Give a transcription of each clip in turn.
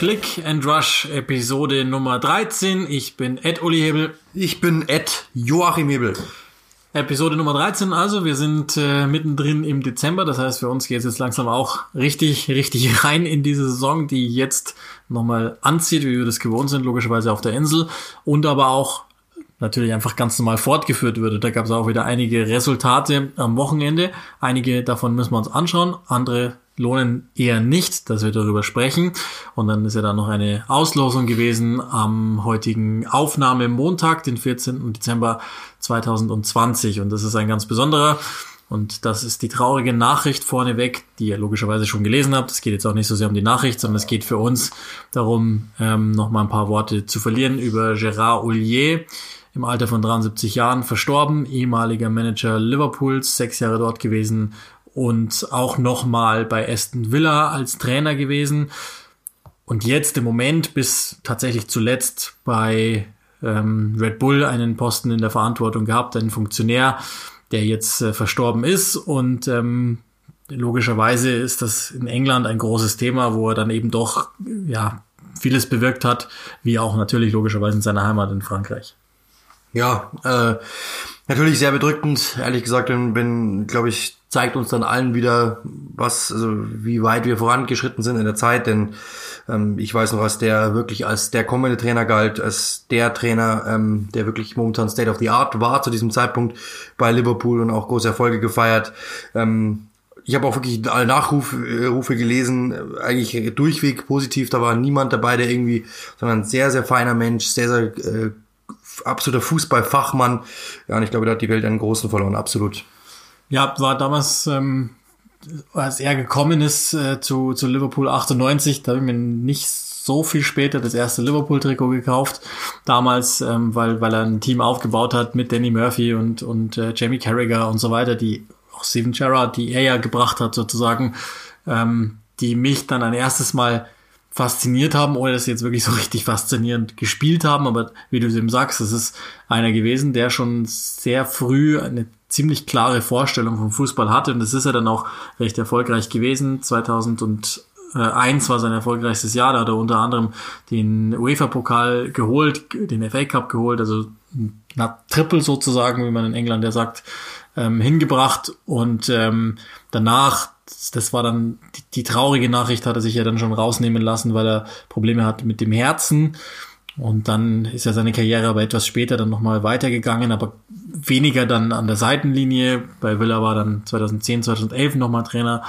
Click and Rush Episode Nummer 13. Ich bin Ed Uli Hebel. Ich bin Ed Joachim Hebel. Episode Nummer 13, also wir sind äh, mittendrin im Dezember, das heißt für uns geht es jetzt langsam auch richtig, richtig rein in diese Saison, die jetzt nochmal anzieht, wie wir das gewohnt sind, logischerweise auf der Insel und aber auch natürlich einfach ganz normal fortgeführt würde. Da gab es auch wieder einige Resultate am Wochenende. Einige davon müssen wir uns anschauen, andere lohnen eher nicht, dass wir darüber sprechen. Und dann ist ja dann noch eine Auslosung gewesen am heutigen Aufnahmemontag, den 14. Dezember 2020. Und das ist ein ganz besonderer. Und das ist die traurige Nachricht vorneweg, die ihr logischerweise schon gelesen habt. Es geht jetzt auch nicht so sehr um die Nachricht, sondern es geht für uns darum, ähm, noch mal ein paar Worte zu verlieren über Gérard Ollier, im Alter von 73 Jahren verstorben, ehemaliger Manager Liverpools, sechs Jahre dort gewesen und auch nochmal bei Aston Villa als Trainer gewesen. Und jetzt im Moment bis tatsächlich zuletzt bei ähm, Red Bull einen Posten in der Verantwortung gehabt, einen Funktionär, der jetzt äh, verstorben ist. Und ähm, logischerweise ist das in England ein großes Thema, wo er dann eben doch ja vieles bewirkt hat, wie auch natürlich logischerweise in seiner Heimat in Frankreich. Ja, äh, natürlich sehr bedrückend, ehrlich gesagt, bin, bin glaube ich, zeigt uns dann allen wieder, was, also wie weit wir vorangeschritten sind in der Zeit, denn ähm, ich weiß noch, was der wirklich als der kommende Trainer galt, als der Trainer, ähm, der wirklich momentan State of the Art war zu diesem Zeitpunkt bei Liverpool und auch große Erfolge gefeiert. Ähm, ich habe auch wirklich alle Nachrufe Rufe gelesen, eigentlich durchweg positiv, da war niemand dabei, der irgendwie, sondern sehr, sehr feiner Mensch, sehr, sehr äh, absoluter Fußballfachmann. Ja, und ich glaube, da hat die Welt einen großen verloren, absolut. Ja, war damals, ähm, als er gekommen ist äh, zu, zu Liverpool 98, da habe ich mir nicht so viel später das erste Liverpool-Trikot gekauft. Damals, ähm, weil, weil er ein Team aufgebaut hat mit Danny Murphy und, und äh, Jamie Carragher und so weiter, die auch Steven Gerrard, die er ja gebracht hat sozusagen, ähm, die mich dann ein erstes Mal fasziniert haben, ohne dass sie jetzt wirklich so richtig faszinierend gespielt haben. Aber wie du es eben sagst, es ist einer gewesen, der schon sehr früh eine ziemlich klare Vorstellung vom Fußball hatte. Und das ist er dann auch recht erfolgreich gewesen. 2001 war sein erfolgreichstes Jahr. Da hat er unter anderem den UEFA-Pokal geholt, den FA Cup geholt, also na, Triple sozusagen, wie man in England ja sagt, ähm, hingebracht. Und ähm, danach das war dann die, die, traurige Nachricht, hat er sich ja dann schon rausnehmen lassen, weil er Probleme hatte mit dem Herzen. Und dann ist ja seine Karriere aber etwas später dann nochmal weitergegangen, aber weniger dann an der Seitenlinie. Bei Villa war dann 2010, 2011 nochmal Trainer.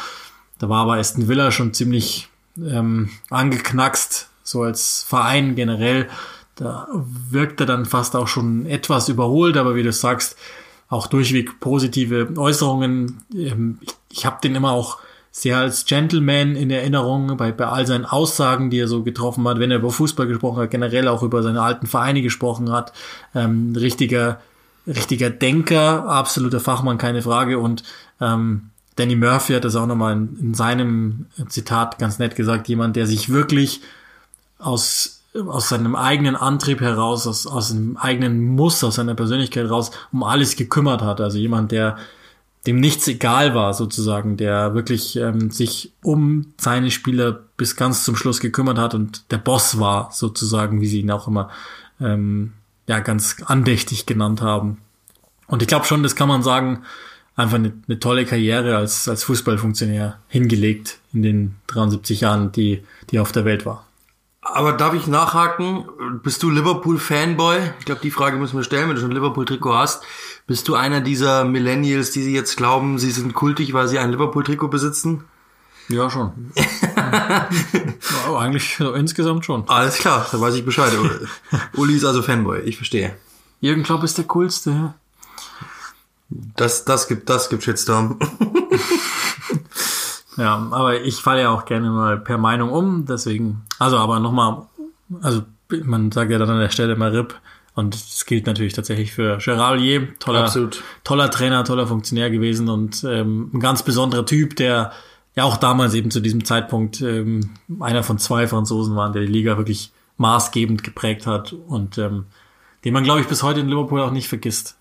Da war aber Aston Villa schon ziemlich ähm, angeknackst, so als Verein generell. Da wirkt er dann fast auch schon etwas überholt, aber wie du sagst, auch durchweg positive Äußerungen. Ähm, ich, ich habe den immer auch sehr als Gentleman in Erinnerung bei, bei all seinen Aussagen, die er so getroffen hat, wenn er über Fußball gesprochen hat, generell auch über seine alten Vereine gesprochen hat. Ähm, richtiger, richtiger Denker, absoluter Fachmann, keine Frage. Und ähm, Danny Murphy hat das auch nochmal in, in seinem Zitat ganz nett gesagt, jemand, der sich wirklich aus aus seinem eigenen Antrieb heraus, aus, aus einem eigenen Muss, aus seiner Persönlichkeit raus, um alles gekümmert hat. Also jemand, der dem nichts egal war, sozusagen, der wirklich ähm, sich um seine Spieler bis ganz zum Schluss gekümmert hat und der Boss war, sozusagen, wie sie ihn auch immer ähm, ja ganz andächtig genannt haben. Und ich glaube schon, das kann man sagen, einfach eine, eine tolle Karriere als, als Fußballfunktionär hingelegt in den 73 Jahren, die, die auf der Welt war. Aber darf ich nachhaken? Bist du Liverpool-Fanboy? Ich glaube, die Frage müssen wir stellen, wenn du schon ein Liverpool-Trikot hast. Bist du einer dieser Millennials, die sie jetzt glauben, sie sind kultig, weil sie ein Liverpool-Trikot besitzen? Ja, schon. ja, eigentlich so insgesamt schon. Alles klar, da weiß ich Bescheid. Uli ist also Fanboy, ich verstehe. Jürgen Klopp ist der coolste. Das, das gibt, das gibt Shitstorm. Ja, aber ich falle ja auch gerne mal per Meinung um, deswegen, also aber nochmal, also man sagt ja dann an der Stelle mal RIP und das gilt natürlich tatsächlich für Gerard Ollier, toller, Absolut. toller Trainer, toller Funktionär gewesen und ähm, ein ganz besonderer Typ, der ja auch damals eben zu diesem Zeitpunkt ähm, einer von zwei Franzosen war, der die Liga wirklich maßgebend geprägt hat und ähm, den man, glaube ich, bis heute in Liverpool auch nicht vergisst.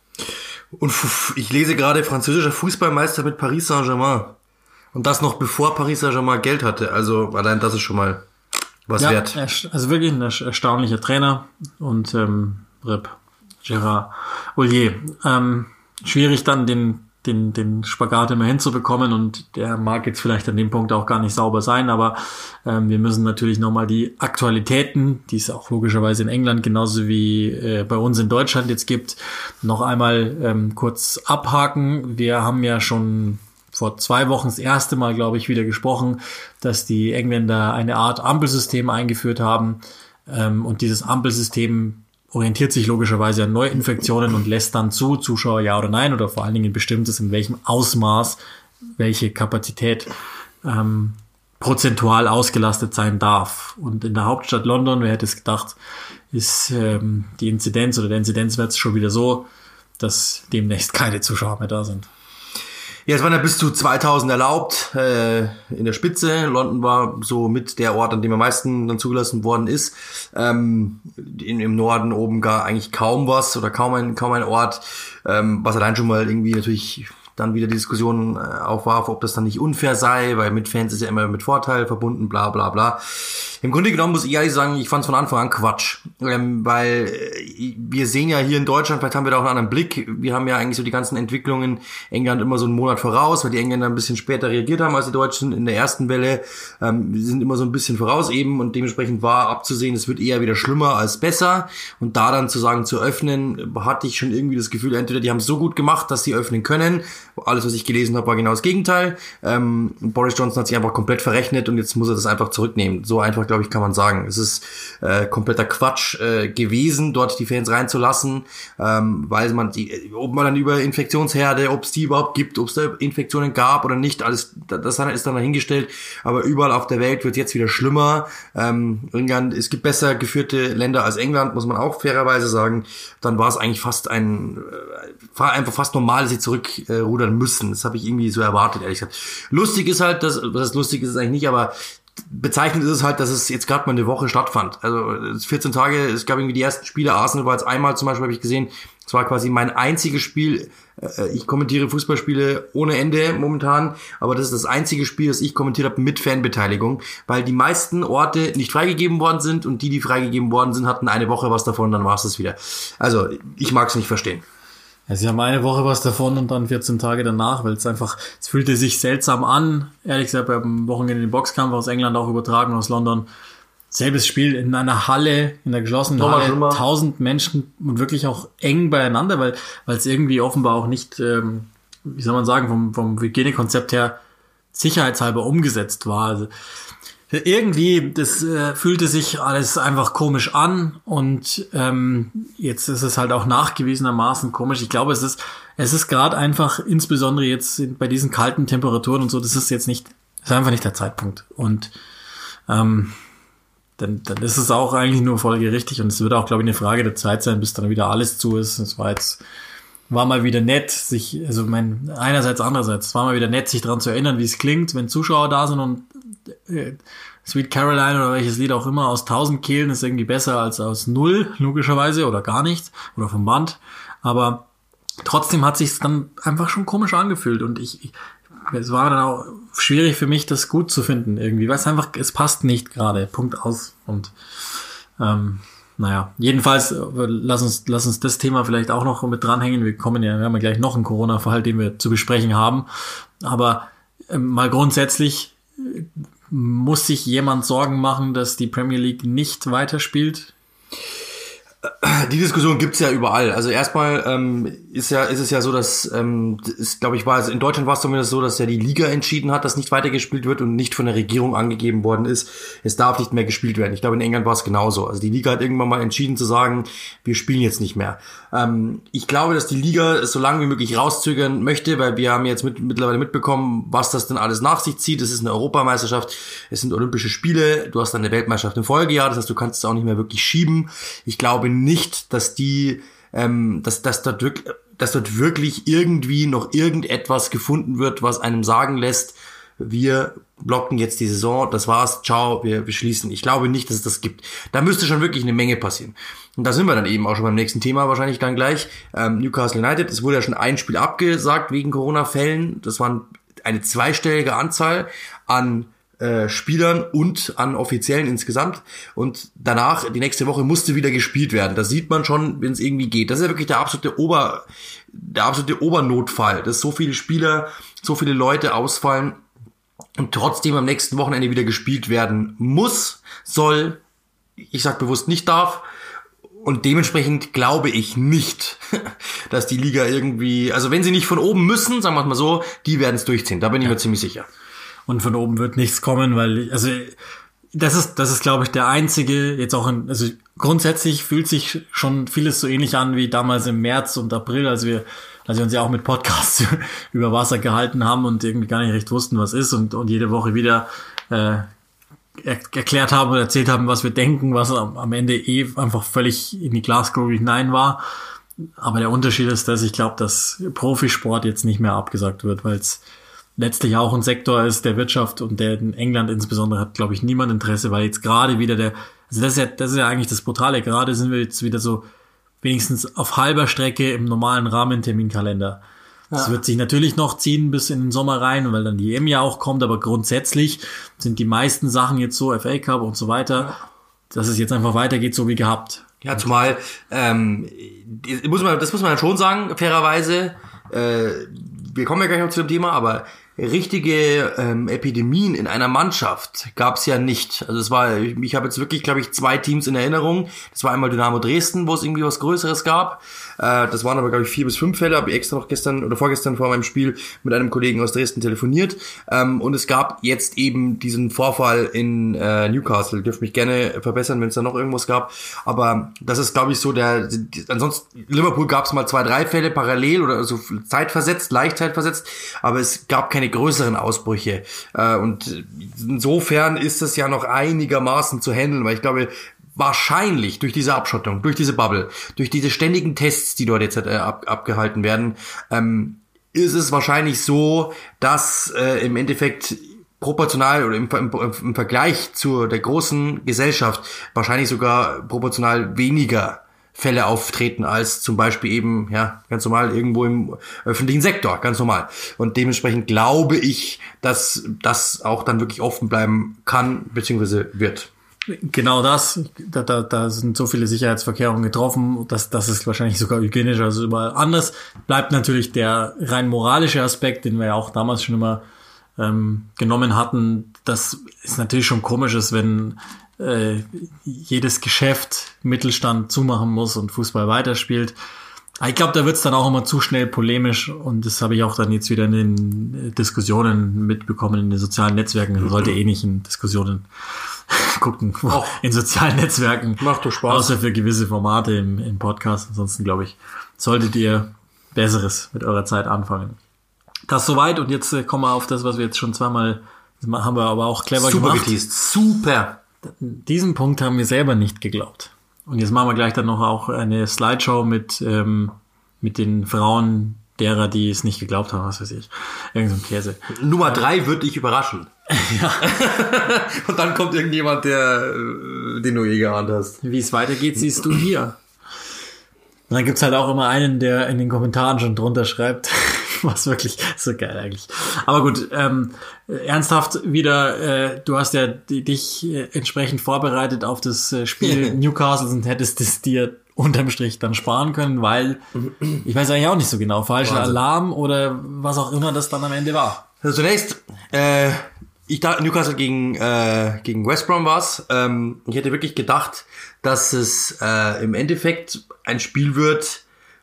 Und ich lese gerade französischer Fußballmeister mit Paris Saint-Germain. Und das noch bevor Paris Saint-Germain Geld hatte. Also allein das ist schon mal was ja, wert. Also wirklich ein erstaunlicher Trainer und ähm, Rip Gerard Ollier. Ähm, schwierig dann den den, den Spagat immer hinzubekommen und der mag jetzt vielleicht an dem Punkt auch gar nicht sauber sein, aber ähm, wir müssen natürlich nochmal die Aktualitäten, die es auch logischerweise in England genauso wie äh, bei uns in Deutschland jetzt gibt, noch einmal ähm, kurz abhaken. Wir haben ja schon vor zwei Wochen das erste Mal, glaube ich, wieder gesprochen, dass die Engländer eine Art Ampelsystem eingeführt haben ähm, und dieses Ampelsystem orientiert sich logischerweise an Neuinfektionen und lässt dann zu, Zuschauer ja oder nein, oder vor allen Dingen bestimmtes, in welchem Ausmaß welche Kapazität ähm, prozentual ausgelastet sein darf. Und in der Hauptstadt London, wer hätte es gedacht, ist ähm, die Inzidenz oder der Inzidenzwert schon wieder so, dass demnächst keine Zuschauer mehr da sind. Ja, es waren ja bis zu 2000 erlaubt äh, in der Spitze. London war so mit der Ort, an dem am meisten dann zugelassen worden ist. Ähm, in, Im Norden oben gar eigentlich kaum was oder kaum ein, kaum ein Ort, ähm, was allein schon mal irgendwie natürlich dann wieder die Diskussion äh, aufwarf, ob das dann nicht unfair sei, weil mit Fans ist ja immer mit Vorteil verbunden, bla bla bla. Im Grunde genommen muss ich ehrlich sagen, ich fand es von Anfang an Quatsch, ähm, weil äh, wir sehen ja hier in Deutschland, vielleicht haben wir da auch einen anderen Blick, wir haben ja eigentlich so die ganzen Entwicklungen England immer so einen Monat voraus, weil die Engländer ein bisschen später reagiert haben als die Deutschen in der ersten Welle. Ähm, sind immer so ein bisschen voraus eben und dementsprechend war abzusehen, es wird eher wieder schlimmer als besser und da dann zu sagen, zu öffnen, hatte ich schon irgendwie das Gefühl, entweder die haben es so gut gemacht, dass sie öffnen können, alles, was ich gelesen habe, war genau das Gegenteil. Ähm, Boris Johnson hat sich einfach komplett verrechnet und jetzt muss er das einfach zurücknehmen. So einfach glaube ich, kann man sagen. Es ist äh, kompletter Quatsch äh, gewesen, dort die Fans reinzulassen, ähm, weil man die, ob man dann über Infektionsherde, ob es die überhaupt gibt, ob es da Infektionen gab oder nicht, alles, das ist dann dahingestellt. Aber überall auf der Welt wird jetzt wieder schlimmer. Ähm, England, es gibt besser geführte Länder als England, muss man auch fairerweise sagen. Dann war es eigentlich fast ein, äh, einfach fast normal, dass sie zurückrudern müssen. Das habe ich irgendwie so erwartet, ehrlich gesagt. Lustig ist halt, dass, was ist lustig ist es eigentlich nicht, aber bezeichnend ist es halt, dass es jetzt gerade mal eine Woche stattfand. Also 14 Tage, es gab irgendwie die ersten Spiele, Arsenal war jetzt einmal zum Beispiel, habe ich gesehen, es war quasi mein einziges Spiel, äh, ich kommentiere Fußballspiele ohne Ende momentan, aber das ist das einzige Spiel, das ich kommentiert habe mit Fanbeteiligung, weil die meisten Orte nicht freigegeben worden sind und die, die freigegeben worden sind, hatten eine Woche was davon, dann war es das wieder. Also ich mag es nicht verstehen. Ja, sie haben eine Woche was davon und dann 14 Tage danach, weil es einfach, es fühlte sich seltsam an. Ehrlich gesagt, beim Wochenende den Boxkampf aus England auch übertragen aus London. Selbes Spiel in einer Halle, in der geschlossenen Halle, tausend Menschen und wirklich auch eng beieinander, weil weil es irgendwie offenbar auch nicht, ähm, wie soll man sagen, vom, vom Hygienekonzept her sicherheitshalber umgesetzt war. Also irgendwie, das äh, fühlte sich alles einfach komisch an und ähm, jetzt ist es halt auch nachgewiesenermaßen komisch. Ich glaube, es ist, es ist gerade einfach, insbesondere jetzt bei diesen kalten Temperaturen und so, das ist jetzt nicht, ist einfach nicht der Zeitpunkt. Und ähm, dann, dann ist es auch eigentlich nur folgerichtig und es wird auch, glaube ich, eine Frage der Zeit sein, bis dann wieder alles zu ist. Es war jetzt war mal wieder nett, sich, also mein, einerseits, andererseits, war mal wieder nett, sich daran zu erinnern, wie es klingt, wenn Zuschauer da sind und äh, Sweet Caroline oder welches Lied auch immer aus tausend Kehlen ist irgendwie besser als aus null, logischerweise, oder gar nicht, oder vom Band. Aber trotzdem hat sich dann einfach schon komisch angefühlt und ich, ich es war dann auch schwierig für mich, das gut zu finden irgendwie, weil es einfach, es passt nicht gerade, Punkt aus und ähm, naja, jedenfalls äh, lass uns, lass uns das Thema vielleicht auch noch mit dranhängen. Wir kommen ja, wir haben ja gleich noch einen Corona-Fall, den wir zu besprechen haben. Aber äh, mal grundsätzlich muss sich jemand Sorgen machen, dass die Premier League nicht weiterspielt? Die Diskussion gibt's ja überall. Also erstmal ähm, ist ja ist es ja so, dass ähm, ist, glaube ich, war also in Deutschland war es zumindest so, dass ja die Liga entschieden hat, dass nicht weitergespielt wird und nicht von der Regierung angegeben worden ist, es darf nicht mehr gespielt werden. Ich glaube, in England war es genauso. Also die Liga hat irgendwann mal entschieden zu sagen, wir spielen jetzt nicht mehr. Ähm, ich glaube, dass die Liga es so lange wie möglich rauszögern möchte, weil wir haben jetzt mit, mittlerweile mitbekommen, was das denn alles nach sich zieht. Es ist eine Europameisterschaft, es sind Olympische Spiele, du hast eine Weltmeisterschaft im Folgejahr, das heißt, du kannst es auch nicht mehr wirklich schieben. Ich glaube nicht, dass die, ähm, dass, dass, dort wirklich, dass dort wirklich irgendwie noch irgendetwas gefunden wird, was einem sagen lässt, wir blocken jetzt die Saison, das war's, ciao, wir beschließen. Ich glaube nicht, dass es das gibt. Da müsste schon wirklich eine Menge passieren. Und da sind wir dann eben auch schon beim nächsten Thema wahrscheinlich dann gleich. Ähm, Newcastle United, es wurde ja schon ein Spiel abgesagt wegen Corona-Fällen. Das waren eine zweistellige Anzahl an äh, Spielern und an Offiziellen insgesamt. Und danach, die nächste Woche, musste wieder gespielt werden. Da sieht man schon, wenn es irgendwie geht. Das ist ja wirklich der absolute Ober, der absolute Obernotfall, dass so viele Spieler, so viele Leute ausfallen und trotzdem am nächsten Wochenende wieder gespielt werden muss, soll, ich sag bewusst nicht darf. Und dementsprechend glaube ich nicht, dass die Liga irgendwie, also wenn sie nicht von oben müssen, sagen wir mal so, die werden es durchziehen. Da bin ich ja. mir ziemlich sicher. Und von oben wird nichts kommen, weil, also, das ist, das ist, glaube ich, der einzige, jetzt auch in, also grundsätzlich fühlt sich schon vieles so ähnlich an wie damals im März und April, als wir, als wir uns ja auch mit Podcasts über Wasser gehalten haben und irgendwie gar nicht recht wussten, was ist und, und jede Woche wieder äh, erklärt haben und erzählt haben, was wir denken, was am Ende eh einfach völlig in die Glaskugel hinein war. Aber der Unterschied ist, dass ich glaube, dass Profisport jetzt nicht mehr abgesagt wird, weil es letztlich auch ein Sektor ist der Wirtschaft und der in England insbesondere hat, glaube ich, niemand Interesse, weil jetzt gerade wieder der, also das ist ja, das ist ja eigentlich das Brutale, gerade sind wir jetzt wieder so wenigstens auf halber Strecke im normalen Rahmenterminkalender. Das ja. wird sich natürlich noch ziehen bis in den Sommer rein, weil dann die EM ja auch kommt, aber grundsätzlich sind die meisten Sachen jetzt so, FA Cup und so weiter, dass es jetzt einfach weitergeht, so wie gehabt. Ja, zumal, ähm, muss man, das muss man schon sagen, fairerweise, äh, wir kommen ja gleich noch zu dem Thema, aber richtige ähm, Epidemien in einer Mannschaft gab es ja nicht. Also es war, ich, ich habe jetzt wirklich, glaube ich, zwei Teams in Erinnerung. Das war einmal Dynamo Dresden, wo es irgendwie was Größeres gab. Äh, das waren aber, glaube ich, vier bis fünf Fälle. Habe ich extra noch gestern oder vorgestern vor meinem Spiel mit einem Kollegen aus Dresden telefoniert. Ähm, und es gab jetzt eben diesen Vorfall in äh, Newcastle. Dürft mich gerne verbessern, wenn es da noch irgendwas gab. Aber das ist, glaube ich, so der. Ansonsten Liverpool gab es mal zwei, drei Fälle parallel oder so zeitversetzt, leicht zeitversetzt. Aber es gab keine größeren Ausbrüche. Äh, und insofern ist es ja noch einigermaßen zu handeln, weil ich glaube, wahrscheinlich durch diese Abschottung, durch diese Bubble, durch diese ständigen Tests, die dort jetzt äh, ab, abgehalten werden, ähm, ist es wahrscheinlich so, dass äh, im Endeffekt proportional oder im, im, im Vergleich zu der großen Gesellschaft wahrscheinlich sogar proportional weniger Fälle auftreten als zum Beispiel eben, ja, ganz normal irgendwo im öffentlichen Sektor, ganz normal. Und dementsprechend glaube ich, dass das auch dann wirklich offen bleiben kann, beziehungsweise wird. Genau das, da, da, da sind so viele Sicherheitsverkehrungen getroffen, dass das ist wahrscheinlich sogar hygienischer als überall anders. Bleibt natürlich der rein moralische Aspekt, den wir ja auch damals schon immer ähm, genommen hatten. Das ist natürlich schon komisch, wenn äh, jedes Geschäft Mittelstand zumachen muss und Fußball weiterspielt. Ich glaube, da wird's dann auch immer zu schnell polemisch und das habe ich auch dann jetzt wieder in den Diskussionen mitbekommen in den sozialen Netzwerken. Man sollte eh nicht in Diskussionen gucken oh. in sozialen Netzwerken. Macht doch Spaß. Außer für gewisse Formate im, im Podcast. Ansonsten glaube ich, solltet ihr Besseres mit eurer Zeit anfangen. Das soweit und jetzt äh, kommen wir auf das, was wir jetzt schon zweimal haben wir aber auch clever Super gemacht. Geteased. Super. Diesen Punkt haben wir selber nicht geglaubt. Und jetzt machen wir gleich dann noch auch eine Slideshow mit, ähm, mit den Frauen derer, die es nicht geglaubt haben, was weiß ich. Irgend so ein Käse. Nummer drei wird dich überraschen. ja. Und dann kommt irgendjemand, der, äh, den du je geahnt hast. Wie es weitergeht, siehst du hier. Und dann gibt's halt auch immer einen, der in den Kommentaren schon drunter schreibt, was wirklich so geil eigentlich. Aber gut, ähm, ernsthaft wieder, äh, du hast ja dich äh, entsprechend vorbereitet auf das äh, Spiel Newcastle und hättest es dir unterm Strich dann sparen können, weil ich weiß eigentlich auch nicht so genau, falscher Wahnsinn. Alarm oder was auch immer das dann am Ende war. Also zunächst, äh, ich dachte, Newcastle gegen, äh, gegen West Brom war's. Ähm, ich hätte wirklich gedacht, dass es äh, im Endeffekt ein Spiel wird,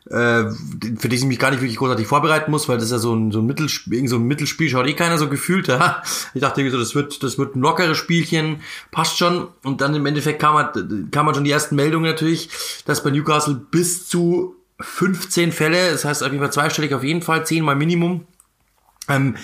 äh, für das ich mich gar nicht wirklich großartig vorbereiten muss, weil das ist ja so ein, so ein Mittelspiel, so ein Mittelspiel schaut eh keiner so gefühlt. Ja. Ich dachte irgendwie so, das wird, das wird ein lockeres Spielchen, passt schon. Und dann im Endeffekt kam man, kam man schon die ersten Meldungen natürlich, dass bei Newcastle bis zu 15 Fälle, das heißt auf jeden Fall zweistellig auf jeden Fall, 10 mal Minimum, ähm,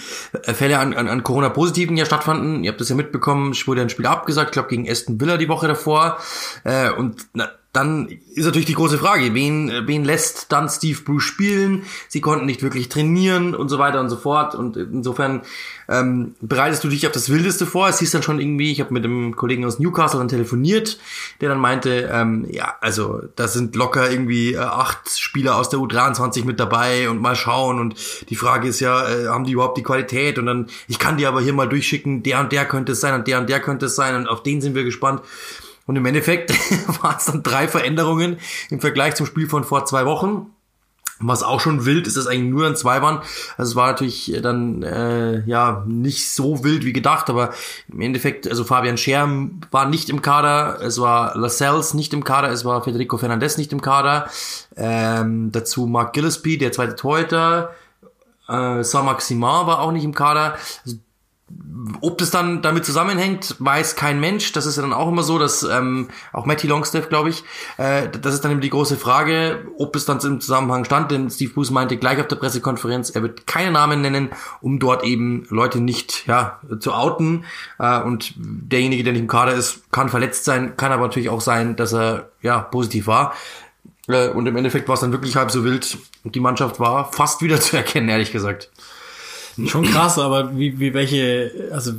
Fälle an, an, an Corona-Positiven ja stattfanden. Ihr habt das ja mitbekommen, es wurde ein Spiel abgesagt, ich glaube gegen Aston Villa die Woche davor. Äh, und na, dann ist natürlich die große Frage, wen, wen lässt dann Steve Bruce spielen? Sie konnten nicht wirklich trainieren und so weiter und so fort. Und insofern ähm, bereitest du dich auf das Wildeste vor. Es hieß dann schon irgendwie, ich habe mit einem Kollegen aus Newcastle dann telefoniert, der dann meinte, ähm, ja, also da sind locker irgendwie äh, acht Spieler aus der U23 mit dabei und mal schauen. Und die Frage ist ja, äh, haben die überhaupt die Qualität? Und dann, ich kann die aber hier mal durchschicken, der und der könnte es sein und der und der könnte es sein und auf den sind wir gespannt. Und im Endeffekt waren es dann drei Veränderungen im Vergleich zum Spiel von vor zwei Wochen. Was auch schon wild ist, dass eigentlich nur an zwei waren. Also es war natürlich dann äh, ja nicht so wild wie gedacht, aber im Endeffekt, also Fabian Scherm war nicht im Kader, es war Lascelles nicht im Kader, es war Federico Fernandez nicht im Kader. Ähm, dazu Mark Gillespie, der zweite Torhüter. Äh, Saint-Maximin war auch nicht im Kader. Also ob das dann damit zusammenhängt, weiß kein Mensch. Das ist ja dann auch immer so, dass ähm, auch Matty Longstaff, glaube ich, äh, das ist dann immer die große Frage, ob es dann im Zusammenhang stand. Denn Steve Bruce meinte gleich auf der Pressekonferenz, er wird keine Namen nennen, um dort eben Leute nicht ja zu outen. Äh, und derjenige, der nicht im Kader ist, kann verletzt sein, kann aber natürlich auch sein, dass er ja positiv war. Äh, und im Endeffekt war es dann wirklich halb so wild. Und die Mannschaft war fast wieder zu erkennen, ehrlich gesagt. Schon krass, aber wie, wie welche, also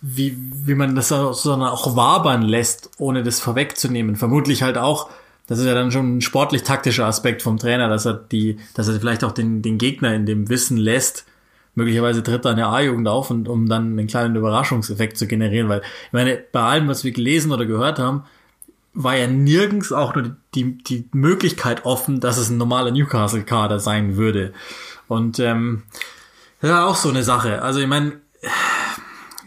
wie, wie man das sondern auch wabern lässt, ohne das vorwegzunehmen. Vermutlich halt auch, das ist ja dann schon ein sportlich-taktischer Aspekt vom Trainer, dass er die, dass er vielleicht auch den, den Gegner in dem Wissen lässt, möglicherweise tritt er eine A-Jugend auf und um dann einen kleinen Überraschungseffekt zu generieren, weil ich meine, bei allem, was wir gelesen oder gehört haben, war ja nirgends auch nur die, die Möglichkeit offen, dass es ein normaler Newcastle-Kader sein würde. Und ähm, ja, auch so eine Sache. Also ich meine,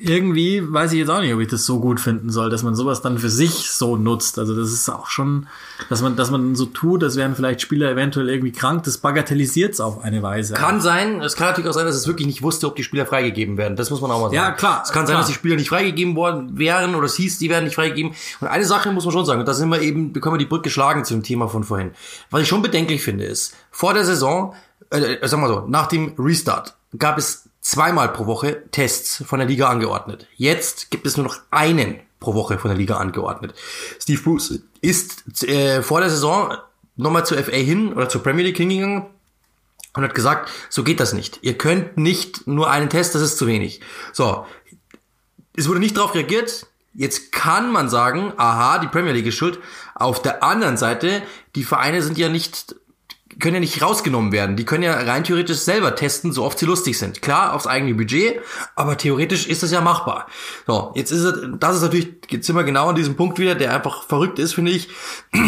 irgendwie weiß ich jetzt auch nicht, ob ich das so gut finden soll, dass man sowas dann für sich so nutzt. Also das ist auch schon, dass man, dass man so tut, als wären vielleicht Spieler eventuell irgendwie krank, das bagatellisiert es auf eine Weise. Kann sein, es kann natürlich auch sein, dass es wirklich nicht wusste, ob die Spieler freigegeben werden. Das muss man auch mal sagen. Ja, klar. Es kann klar. sein, dass die Spieler nicht freigegeben worden wären oder es hieß, die werden nicht freigegeben. Und eine Sache muss man schon sagen, und da sind wir eben, bekommen wir die Brücke schlagen zu dem Thema von vorhin. Was ich schon bedenklich finde, ist, vor der Saison, äh, sagen wir so, nach dem Restart, gab es zweimal pro Woche Tests von der Liga angeordnet. Jetzt gibt es nur noch einen pro Woche von der Liga angeordnet. Steve Bruce ist äh, vor der Saison nochmal zur FA hin oder zur Premier League hingegangen und hat gesagt, so geht das nicht. Ihr könnt nicht nur einen Test, das ist zu wenig. So, es wurde nicht darauf reagiert. Jetzt kann man sagen, aha, die Premier League ist schuld. Auf der anderen Seite, die Vereine sind ja nicht können ja nicht rausgenommen werden. Die können ja rein theoretisch selber testen, so oft sie lustig sind. Klar, aufs eigene Budget, aber theoretisch ist das ja machbar. So, jetzt ist es, das ist natürlich, jetzt sind wir genau an diesem Punkt wieder, der einfach verrückt ist, finde ich.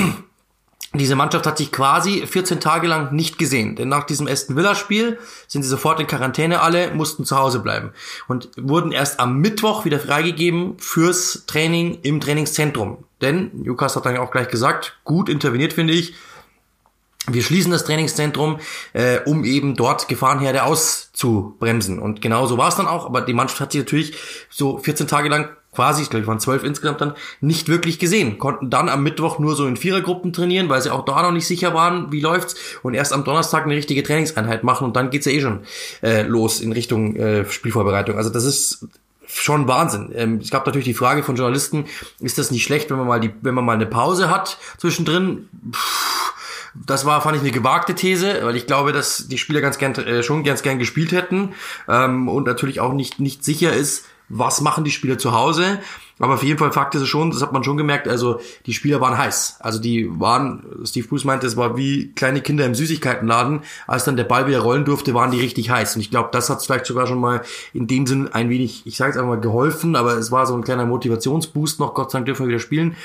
Diese Mannschaft hat sich quasi 14 Tage lang nicht gesehen, denn nach diesem Aston Villa Spiel sind sie sofort in Quarantäne alle, mussten zu Hause bleiben und wurden erst am Mittwoch wieder freigegeben fürs Training im Trainingszentrum. Denn Lukas hat dann auch gleich gesagt, gut interveniert finde ich, wir schließen das Trainingszentrum, äh, um eben dort Gefahrenherde auszubremsen. Und genau so war es dann auch. Aber die Mannschaft hat sich natürlich so 14 Tage lang quasi, ich glaube, waren zwölf insgesamt dann, nicht wirklich gesehen. Konnten dann am Mittwoch nur so in Vierergruppen trainieren, weil sie auch da noch nicht sicher waren, wie läuft's. Und erst am Donnerstag eine richtige Trainingseinheit machen und dann geht's ja eh schon äh, los in Richtung äh, Spielvorbereitung. Also das ist schon Wahnsinn. Ähm, es gab natürlich die Frage von Journalisten, ist das nicht schlecht, wenn man mal die, wenn man mal eine Pause hat zwischendrin? Puh das war, fand ich, eine gewagte These, weil ich glaube, dass die Spieler ganz gern, äh, schon ganz gern gespielt hätten ähm, und natürlich auch nicht, nicht sicher ist, was machen die Spieler zu Hause. Aber auf jeden Fall Fakt ist es schon, das hat man schon gemerkt, also die Spieler waren heiß. Also die waren, Steve Bruce meinte, es war wie kleine Kinder im Süßigkeitenladen. Als dann der Ball wieder rollen durfte, waren die richtig heiß. Und ich glaube, das hat vielleicht sogar schon mal in dem Sinn ein wenig, ich sage jetzt einfach mal, geholfen, aber es war so ein kleiner Motivationsboost noch, Gott sei Dank dürfen wir wieder spielen.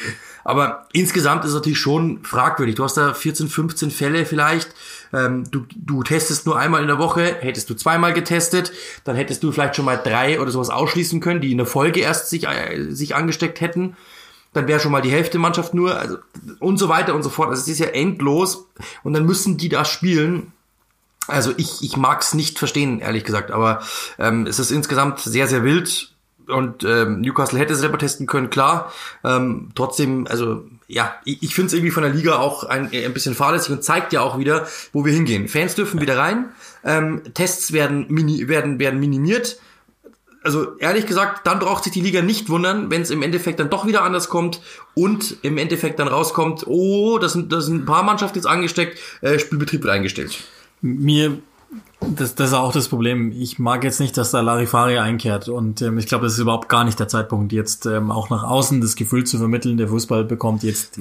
Aber insgesamt ist es natürlich schon fragwürdig. Du hast da 14, 15 Fälle vielleicht. Ähm, du, du testest nur einmal in der Woche, hättest du zweimal getestet, dann hättest du vielleicht schon mal drei oder sowas ausschließen können, die in der Folge erst sich, äh, sich angesteckt hätten. Dann wäre schon mal die Hälfte Mannschaft nur also, und so weiter und so fort. Also es ist ja endlos. Und dann müssen die da spielen. Also ich, ich mag es nicht verstehen, ehrlich gesagt. Aber ähm, es ist insgesamt sehr, sehr wild und ähm, Newcastle hätte selber testen können, klar. Ähm, trotzdem, also ja, ich, ich finde es irgendwie von der Liga auch ein, ein bisschen fahrlässig und zeigt ja auch wieder, wo wir hingehen. Fans dürfen wieder rein, ähm, Tests werden, mini, werden, werden minimiert. also ehrlich gesagt, dann braucht sich die Liga nicht wundern, wenn es im Endeffekt dann doch wieder anders kommt und im Endeffekt dann rauskommt, oh, das sind, das sind ein paar Mannschaften jetzt angesteckt, äh, Spielbetrieb wird eingestellt. Mir das, das ist auch das Problem. Ich mag jetzt nicht, dass da Larifari einkehrt. Und ähm, ich glaube, das ist überhaupt gar nicht der Zeitpunkt, jetzt ähm, auch nach außen das Gefühl zu vermitteln, der Fußball bekommt jetzt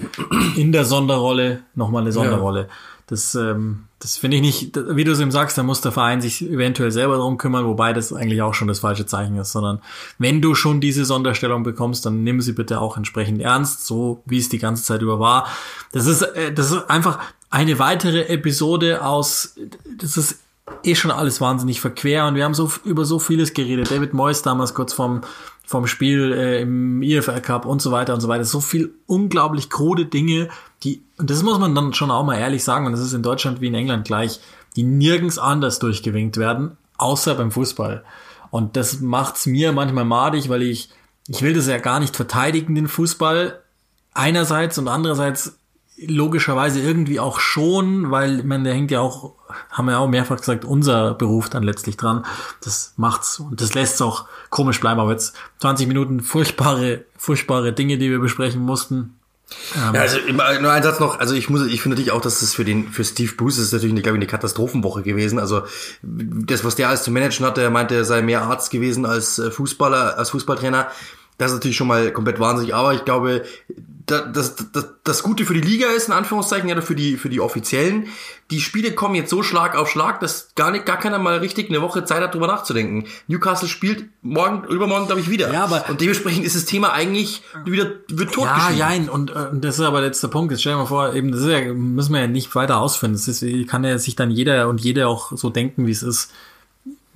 in der Sonderrolle nochmal eine Sonderrolle. Ja. Das, ähm, das finde ich nicht, wie du es ihm sagst, da muss der Verein sich eventuell selber darum kümmern, wobei das eigentlich auch schon das falsche Zeichen ist, sondern wenn du schon diese Sonderstellung bekommst, dann nimm sie bitte auch entsprechend ernst, so wie es die ganze Zeit über war. Das ist, äh, das ist einfach eine weitere Episode aus, das ist eh schon alles wahnsinnig verquer und wir haben so über so vieles geredet. David Moyes damals kurz vom vom Spiel äh, im IFL Cup und so weiter und so weiter. So viel unglaublich krude Dinge, die und das muss man dann schon auch mal ehrlich sagen und das ist in Deutschland wie in England gleich, die nirgends anders durchgewinkt werden, außer beim Fußball. Und das macht's mir manchmal madig, weil ich ich will das ja gar nicht verteidigen den Fußball einerseits und andererseits logischerweise irgendwie auch schon, weil, ich meine, der hängt ja auch, haben wir ja auch mehrfach gesagt, unser Beruf dann letztlich dran. Das macht's und das lässt es auch komisch bleiben. Aber jetzt 20 Minuten furchtbare, furchtbare Dinge, die wir besprechen mussten. Ähm, ja, also nur ein Satz noch. Also ich muss, ich finde natürlich auch, dass es für den, für Steve Bruce ist natürlich, glaube ich, eine Katastrophenwoche gewesen. Also das, was der alles zu managen hatte, er meinte, er sei mehr Arzt gewesen als äh, Fußballer, als Fußballtrainer. Das ist natürlich schon mal komplett wahnsinnig. Aber ich glaube, das, das, das Gute für die Liga ist, in Anführungszeichen, ja, für die, für die Offiziellen, die Spiele kommen jetzt so Schlag auf Schlag, dass gar nicht, gar keiner mal richtig eine Woche Zeit hat, drüber nachzudenken. Newcastle spielt morgen, übermorgen, glaube ich, wieder. Ja, aber und dementsprechend ist das Thema eigentlich wieder, wird totgeschrieben. Ja, ja, und, äh, das ist aber jetzt der Punkt. Jetzt stell dir mal vor, eben, das ist ja, müssen wir ja nicht weiter ausfinden. Das ist, kann ja sich dann jeder und jede auch so denken, wie es ist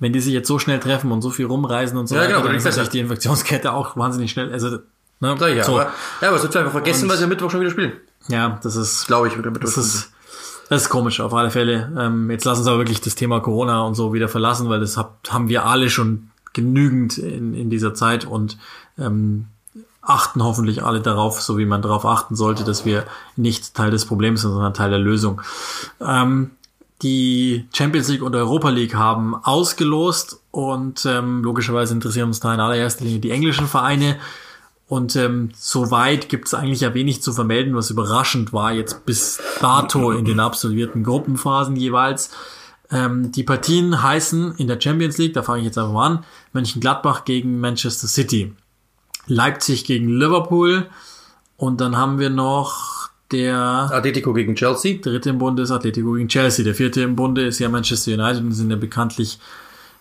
wenn die sich jetzt so schnell treffen und so viel rumreisen und so ja, weiter, genau, dann ist natürlich die Infektionskette auch wahnsinnig schnell. Also Ne? Sag ich ja, so. aber, ja, aber es wird einfach vergessen, weil sie am Mittwoch schon wieder spielen. Ja, das ist, glaube ich, das ist, das ist komisch, auf alle Fälle. Ähm, jetzt lassen uns aber wirklich das Thema Corona und so wieder verlassen, weil das hab, haben wir alle schon genügend in, in dieser Zeit und ähm, achten hoffentlich alle darauf, so wie man darauf achten sollte, dass wir nicht Teil des Problems sind, sondern Teil der Lösung. Ähm, die Champions League und Europa League haben ausgelost und ähm, logischerweise interessieren uns da in allererster Linie die englischen Vereine. Und ähm, soweit gibt es eigentlich ja wenig zu vermelden, was überraschend war jetzt bis dato in den absolvierten Gruppenphasen jeweils. Ähm, die Partien heißen in der Champions League, da fange ich jetzt einfach mal an, Mönchengladbach gegen Manchester City, Leipzig gegen Liverpool und dann haben wir noch der Atletico gegen Chelsea. Dritte im Bunde ist Atletico gegen Chelsea. Der vierte im Bunde ist ja Manchester United und sind ja bekanntlich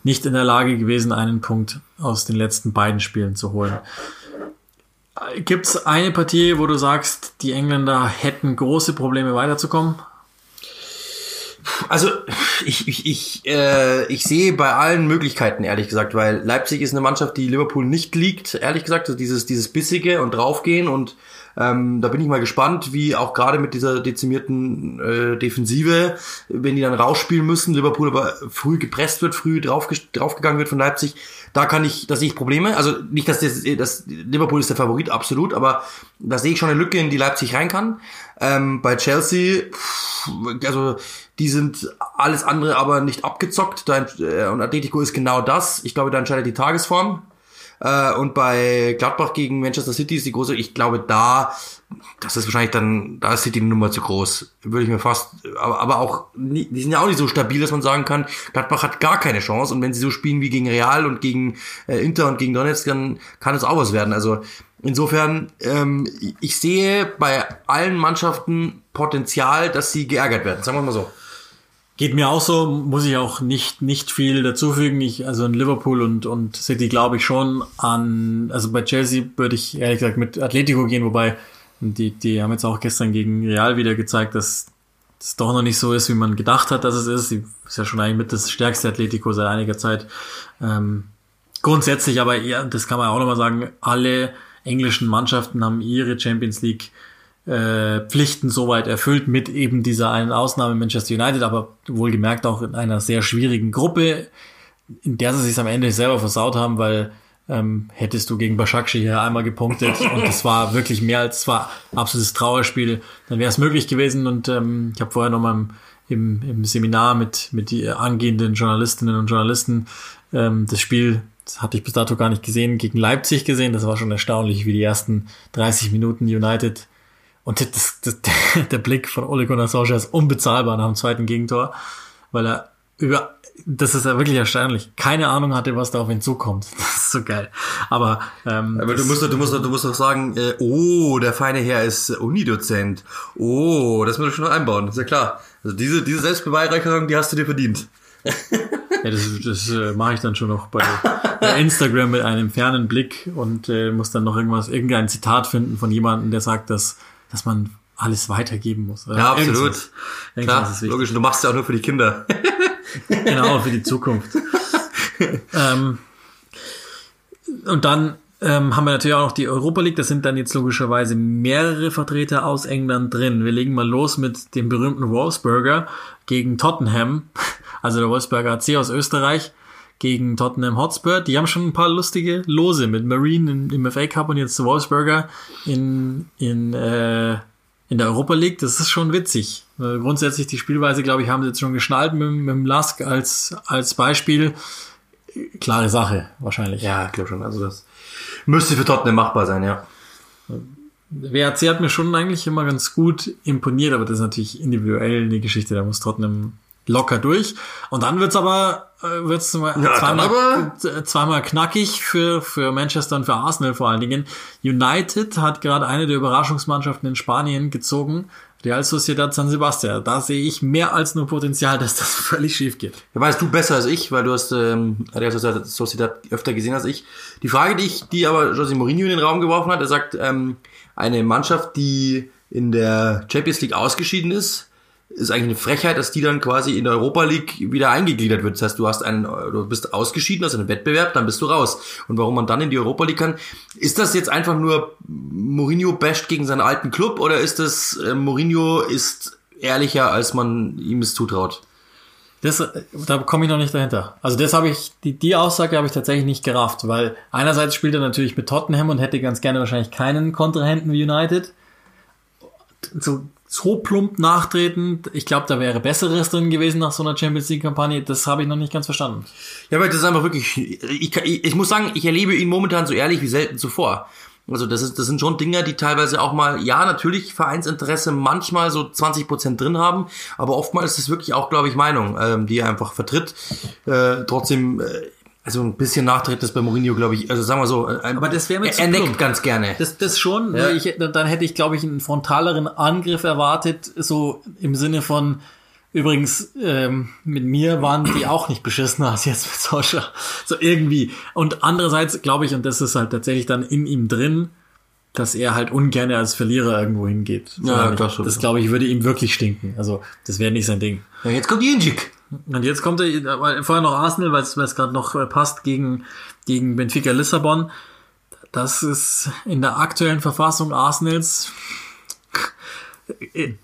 nicht in der Lage gewesen, einen Punkt aus den letzten beiden Spielen zu holen. Gibt es eine Partie, wo du sagst, die Engländer hätten große Probleme weiterzukommen? Also ich, ich, ich, äh, ich sehe bei allen Möglichkeiten, ehrlich gesagt, weil Leipzig ist eine Mannschaft, die Liverpool nicht liegt, ehrlich gesagt, also dieses, dieses Bissige und draufgehen und ähm, da bin ich mal gespannt, wie auch gerade mit dieser dezimierten äh, Defensive, wenn die dann rausspielen müssen, Liverpool aber früh gepresst wird, früh drauf, draufgegangen wird von Leipzig, da kann ich, da sehe ich Probleme. Also nicht, dass das, das Liverpool ist der Favorit, absolut, aber da sehe ich schon eine Lücke, in die Leipzig rein kann. Ähm, bei Chelsea, pff, also die sind alles andere aber nicht abgezockt. Da, äh, und Atletico ist genau das. Ich glaube, da entscheidet die Tagesform. Äh, und bei Gladbach gegen Manchester City ist die große, ich glaube, da, das ist wahrscheinlich dann, da ist City die Nummer zu groß. Würde ich mir fast, aber, aber auch, die sind ja auch nicht so stabil, dass man sagen kann, Gladbach hat gar keine Chance. Und wenn sie so spielen wie gegen Real und gegen äh, Inter und gegen Donetsk, dann kann es auch was werden. Also insofern, ähm, ich sehe bei allen Mannschaften Potenzial, dass sie geärgert werden. Sagen wir mal so. Geht mir auch so, muss ich auch nicht, nicht viel dazufügen. Ich, also in Liverpool und, und City glaube ich schon an, also bei Chelsea würde ich ehrlich gesagt mit Atletico gehen, wobei die, die haben jetzt auch gestern gegen Real wieder gezeigt, dass es doch noch nicht so ist, wie man gedacht hat, dass es ist. Sie ist ja schon eigentlich mit das stärkste Atletico seit einiger Zeit. Ähm, grundsätzlich, aber ja, das kann man auch nochmal sagen, alle englischen Mannschaften haben ihre Champions League äh, Pflichten soweit erfüllt mit eben dieser einen Ausnahme Manchester United, aber wohlgemerkt auch in einer sehr schwierigen Gruppe, in der sie sich am Ende selber versaut haben, weil ähm, hättest du gegen Başakşehir hier einmal gepunktet und es war wirklich mehr als es war absolutes Trauerspiel, dann wäre es möglich gewesen und ähm, ich habe vorher noch mal im, im Seminar mit mit die angehenden Journalistinnen und Journalisten ähm, das Spiel hatte ich bis dato gar nicht gesehen, gegen Leipzig gesehen. Das war schon erstaunlich, wie die ersten 30 Minuten United und das, das, der Blick von Ole Gunnar Solskjaer ist unbezahlbar nach dem zweiten Gegentor, weil er über, das ist ja wirklich erstaunlich, keine Ahnung hatte, was da auf ihn zukommt. Das ist so geil. Aber, ähm, Aber du musst doch, du musst doch, du musst doch sagen, äh, oh, der feine Herr ist Unidozent. Oh, das muss ich schon noch einbauen, ist ja klar. Also diese, diese Selbstbeweihräucherung, die hast du dir verdient. Ja, das, das äh, mache ich dann schon noch bei, bei Instagram mit einem fernen Blick und äh, muss dann noch irgendwas, irgendein Zitat finden von jemandem, der sagt, dass dass man alles weitergeben muss. Oder ja, absolut. Irgendwas. Irgendwas Klar, logisch. Du machst es ja auch nur für die Kinder. genau, für die Zukunft. ähm, und dann ähm, haben wir natürlich auch noch die Europa League. Da sind dann jetzt logischerweise mehrere Vertreter aus England drin. Wir legen mal los mit dem berühmten Wolfsburger gegen Tottenham. Also der Wolfsburger AC aus Österreich gegen Tottenham Hotspur. Die haben schon ein paar lustige Lose mit Marine im, FA Cup und jetzt Wolfsburger in, in, äh, in der Europa League. Das ist schon witzig. Äh, grundsätzlich die Spielweise, glaube ich, haben sie jetzt schon geschnallt mit, mit dem Lask als, als Beispiel. Klare Sache, wahrscheinlich. Ja, ich glaube schon. Also das müsste für Tottenham machbar sein, ja. WRC hat mir schon eigentlich immer ganz gut imponiert, aber das ist natürlich individuell eine Geschichte. Da muss Tottenham locker durch. Und dann wird's aber äh, wird's ja, zweimal, aber zweimal knackig für, für Manchester und für Arsenal vor allen Dingen. United hat gerade eine der Überraschungsmannschaften in Spanien gezogen. Real Sociedad San Sebastian. Da sehe ich mehr als nur Potenzial, dass das völlig schief geht. Ja, weißt du besser als ich, weil du hast ähm, Real Sociedad öfter gesehen als ich. Die Frage, die ich, die aber José Mourinho in den Raum geworfen hat, er sagt, ähm, eine Mannschaft, die in der Champions League ausgeschieden ist, ist eigentlich eine Frechheit, dass die dann quasi in der Europa League wieder eingegliedert wird. Das heißt, du hast einen, du bist ausgeschieden aus einem Wettbewerb, dann bist du raus. Und warum man dann in die Europa League kann, ist das jetzt einfach nur Mourinho basht gegen seinen alten Club oder ist das äh, Mourinho ist ehrlicher, als man ihm es zutraut? Das, da komme ich noch nicht dahinter. Also das habe ich, die, die Aussage habe ich tatsächlich nicht gerafft, weil einerseits spielt er natürlich mit Tottenham und hätte ganz gerne wahrscheinlich keinen Kontrahenten wie United. So so plump nachtreten. Ich glaube, da wäre Besseres drin gewesen nach so einer Champions League-Kampagne. Das habe ich noch nicht ganz verstanden. Ja, weil das ist einfach wirklich. Ich, ich, ich muss sagen, ich erlebe ihn momentan so ehrlich wie selten zuvor. Also das, ist, das sind schon Dinge, die teilweise auch mal, ja, natürlich Vereinsinteresse manchmal so 20 Prozent drin haben, aber oftmals ist es wirklich auch, glaube ich, Meinung, ähm, die er einfach vertritt. Äh, trotzdem, äh, also ein bisschen Nachtritt ist bei Mourinho, glaube ich. Also sagen wir so, ein, aber das wäre mir er, er neckt ganz gerne. Das, das schon. Ja. Ich, dann hätte ich, glaube ich, einen frontaleren Angriff erwartet, so im Sinne von übrigens ähm, mit mir waren die auch nicht beschissener als jetzt mit Sascha. So irgendwie. Und andererseits glaube ich, und das ist halt tatsächlich dann in ihm drin, dass er halt ungern als Verlierer irgendwo hingeht. Ja, das, das glaube ich würde ihm wirklich stinken. Also das wäre nicht sein Ding. Ja, jetzt kommt Jinjik. Und jetzt kommt er, vorher noch Arsenal, weil es gerade noch äh, passt, gegen, gegen Benfica Lissabon. Das ist in der aktuellen Verfassung Arsenals.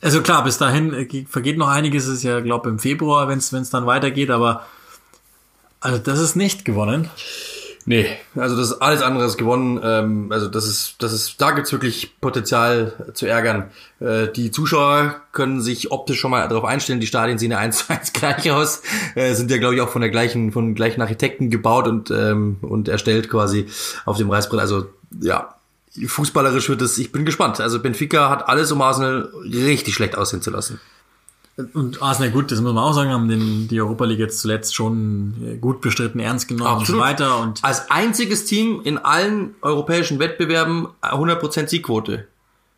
Also klar, bis dahin äh, vergeht noch einiges. Es ist ja, glaube im Februar, wenn es dann weitergeht, aber also das ist nicht gewonnen. Nee, also das ist alles andere ist gewonnen. Ähm, also das ist, das ist, da gibt's wirklich Potenzial zu ärgern. Äh, die Zuschauer können sich optisch schon mal darauf einstellen. Die Stadien sehen ja eins zu eins gleich aus, äh, sind ja glaube ich auch von der gleichen, von gleichen Architekten gebaut und ähm, und erstellt quasi auf dem Reißbrett. Also ja, fußballerisch wird es. Ich bin gespannt. Also Benfica hat alles, um Arsenal richtig schlecht aussehen zu lassen. Und Arsenal, gut, das muss man auch sagen, haben den, die Europa League jetzt zuletzt schon äh, gut bestritten, ernst genommen Absolut. und so weiter. Und Als einziges Team in allen europäischen Wettbewerben 100% Siegquote.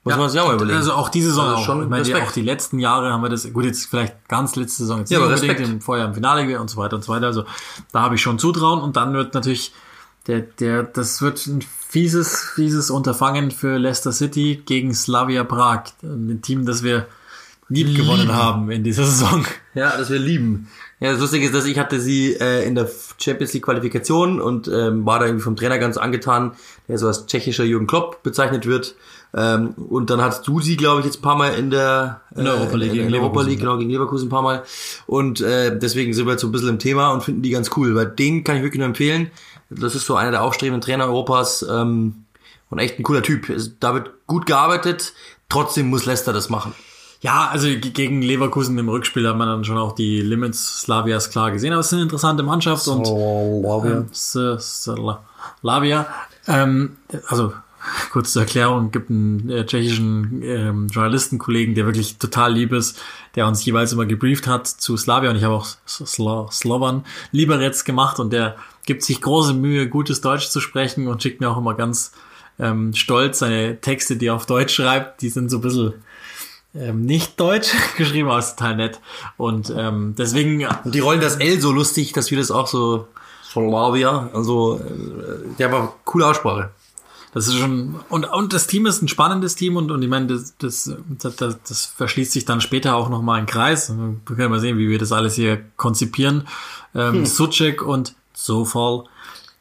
Muss ja, man sich auch mal überlegen. Also auch diese Saison also schon. Ich meine, die, auch die letzten Jahre haben wir das, gut, jetzt vielleicht ganz letzte Saison jetzt ja, aber unbedingt im Vorjahr im Finale und so weiter und so weiter. Also da habe ich schon Zutrauen und dann wird natürlich der, der, das wird ein fieses, fieses Unterfangen für Leicester City gegen Slavia Prag. Ein Team, das wir lieb gewonnen haben in dieser Saison. Ja, dass wir lieben. Ja, das Lustige ist, dass ich hatte sie äh, in der Champions League Qualifikation und ähm, war da irgendwie vom Trainer ganz angetan, der so als tschechischer Jürgen Klopp bezeichnet wird. Ähm, und dann hattest du sie, glaube ich, jetzt ein paar Mal in der, äh, in der Europa League, in, in Europa League genau, gegen Leverkusen ein paar Mal. Und äh, deswegen sind wir jetzt so ein bisschen im Thema und finden die ganz cool, weil den kann ich wirklich nur empfehlen. Das ist so einer der aufstrebenden Trainer Europas ähm, und echt ein cooler Typ. Da wird gut gearbeitet, trotzdem muss Leicester das machen. Ja, also gegen Leverkusen im Rückspiel hat man dann schon auch die Limits Slavias klar gesehen, aber es ist eine interessante Mannschaft und Slavia. ähm, ähm, also kurz zur Erklärung, gibt einen äh, tschechischen ähm, Journalistenkollegen, der wirklich total lieb ist, der uns jeweils immer gebrieft hat zu Slavia und ich habe auch Slo Slovan Liberec gemacht und der gibt sich große Mühe, gutes Deutsch zu sprechen und schickt mir auch immer ganz ähm, stolz seine Texte, die er auf Deutsch schreibt, die sind so ein bisschen ähm, nicht deutsch geschrieben, aber ist total nett. Und ähm, deswegen. Und die rollen das L so lustig, dass wir das auch so Slavia, also äh, der war coole Aussprache. Das ist schon, und, und das Team ist ein spannendes Team und, und ich meine, das, das, das, das verschließt sich dann später auch nochmal ein Kreis. Wir können mal sehen, wie wir das alles hier konzipieren. Ähm, hm. Suchek und Sofal,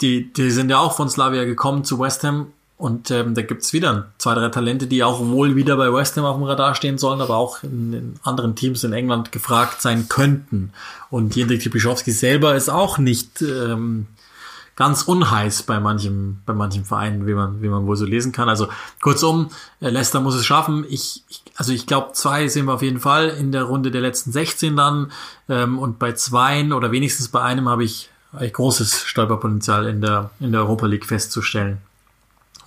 die, die sind ja auch von Slavia gekommen zu West Ham und ähm, da gibt's wieder zwei, drei Talente, die auch wohl wieder bei West Ham auf dem Radar stehen sollen, aber auch in, in anderen Teams in England gefragt sein könnten. Und Jendrik Tipischowski selber ist auch nicht ähm, ganz unheiß bei manchem, bei manchem Vereinen, wie man, wie man wohl so lesen kann. Also kurzum, äh, Leicester muss es schaffen. Ich, ich also ich glaube, zwei sehen wir auf jeden Fall in der Runde der letzten 16 dann. Ähm, und bei zweien oder wenigstens bei einem habe ich, ich großes Stolperpotenzial in der, in der Europa League festzustellen.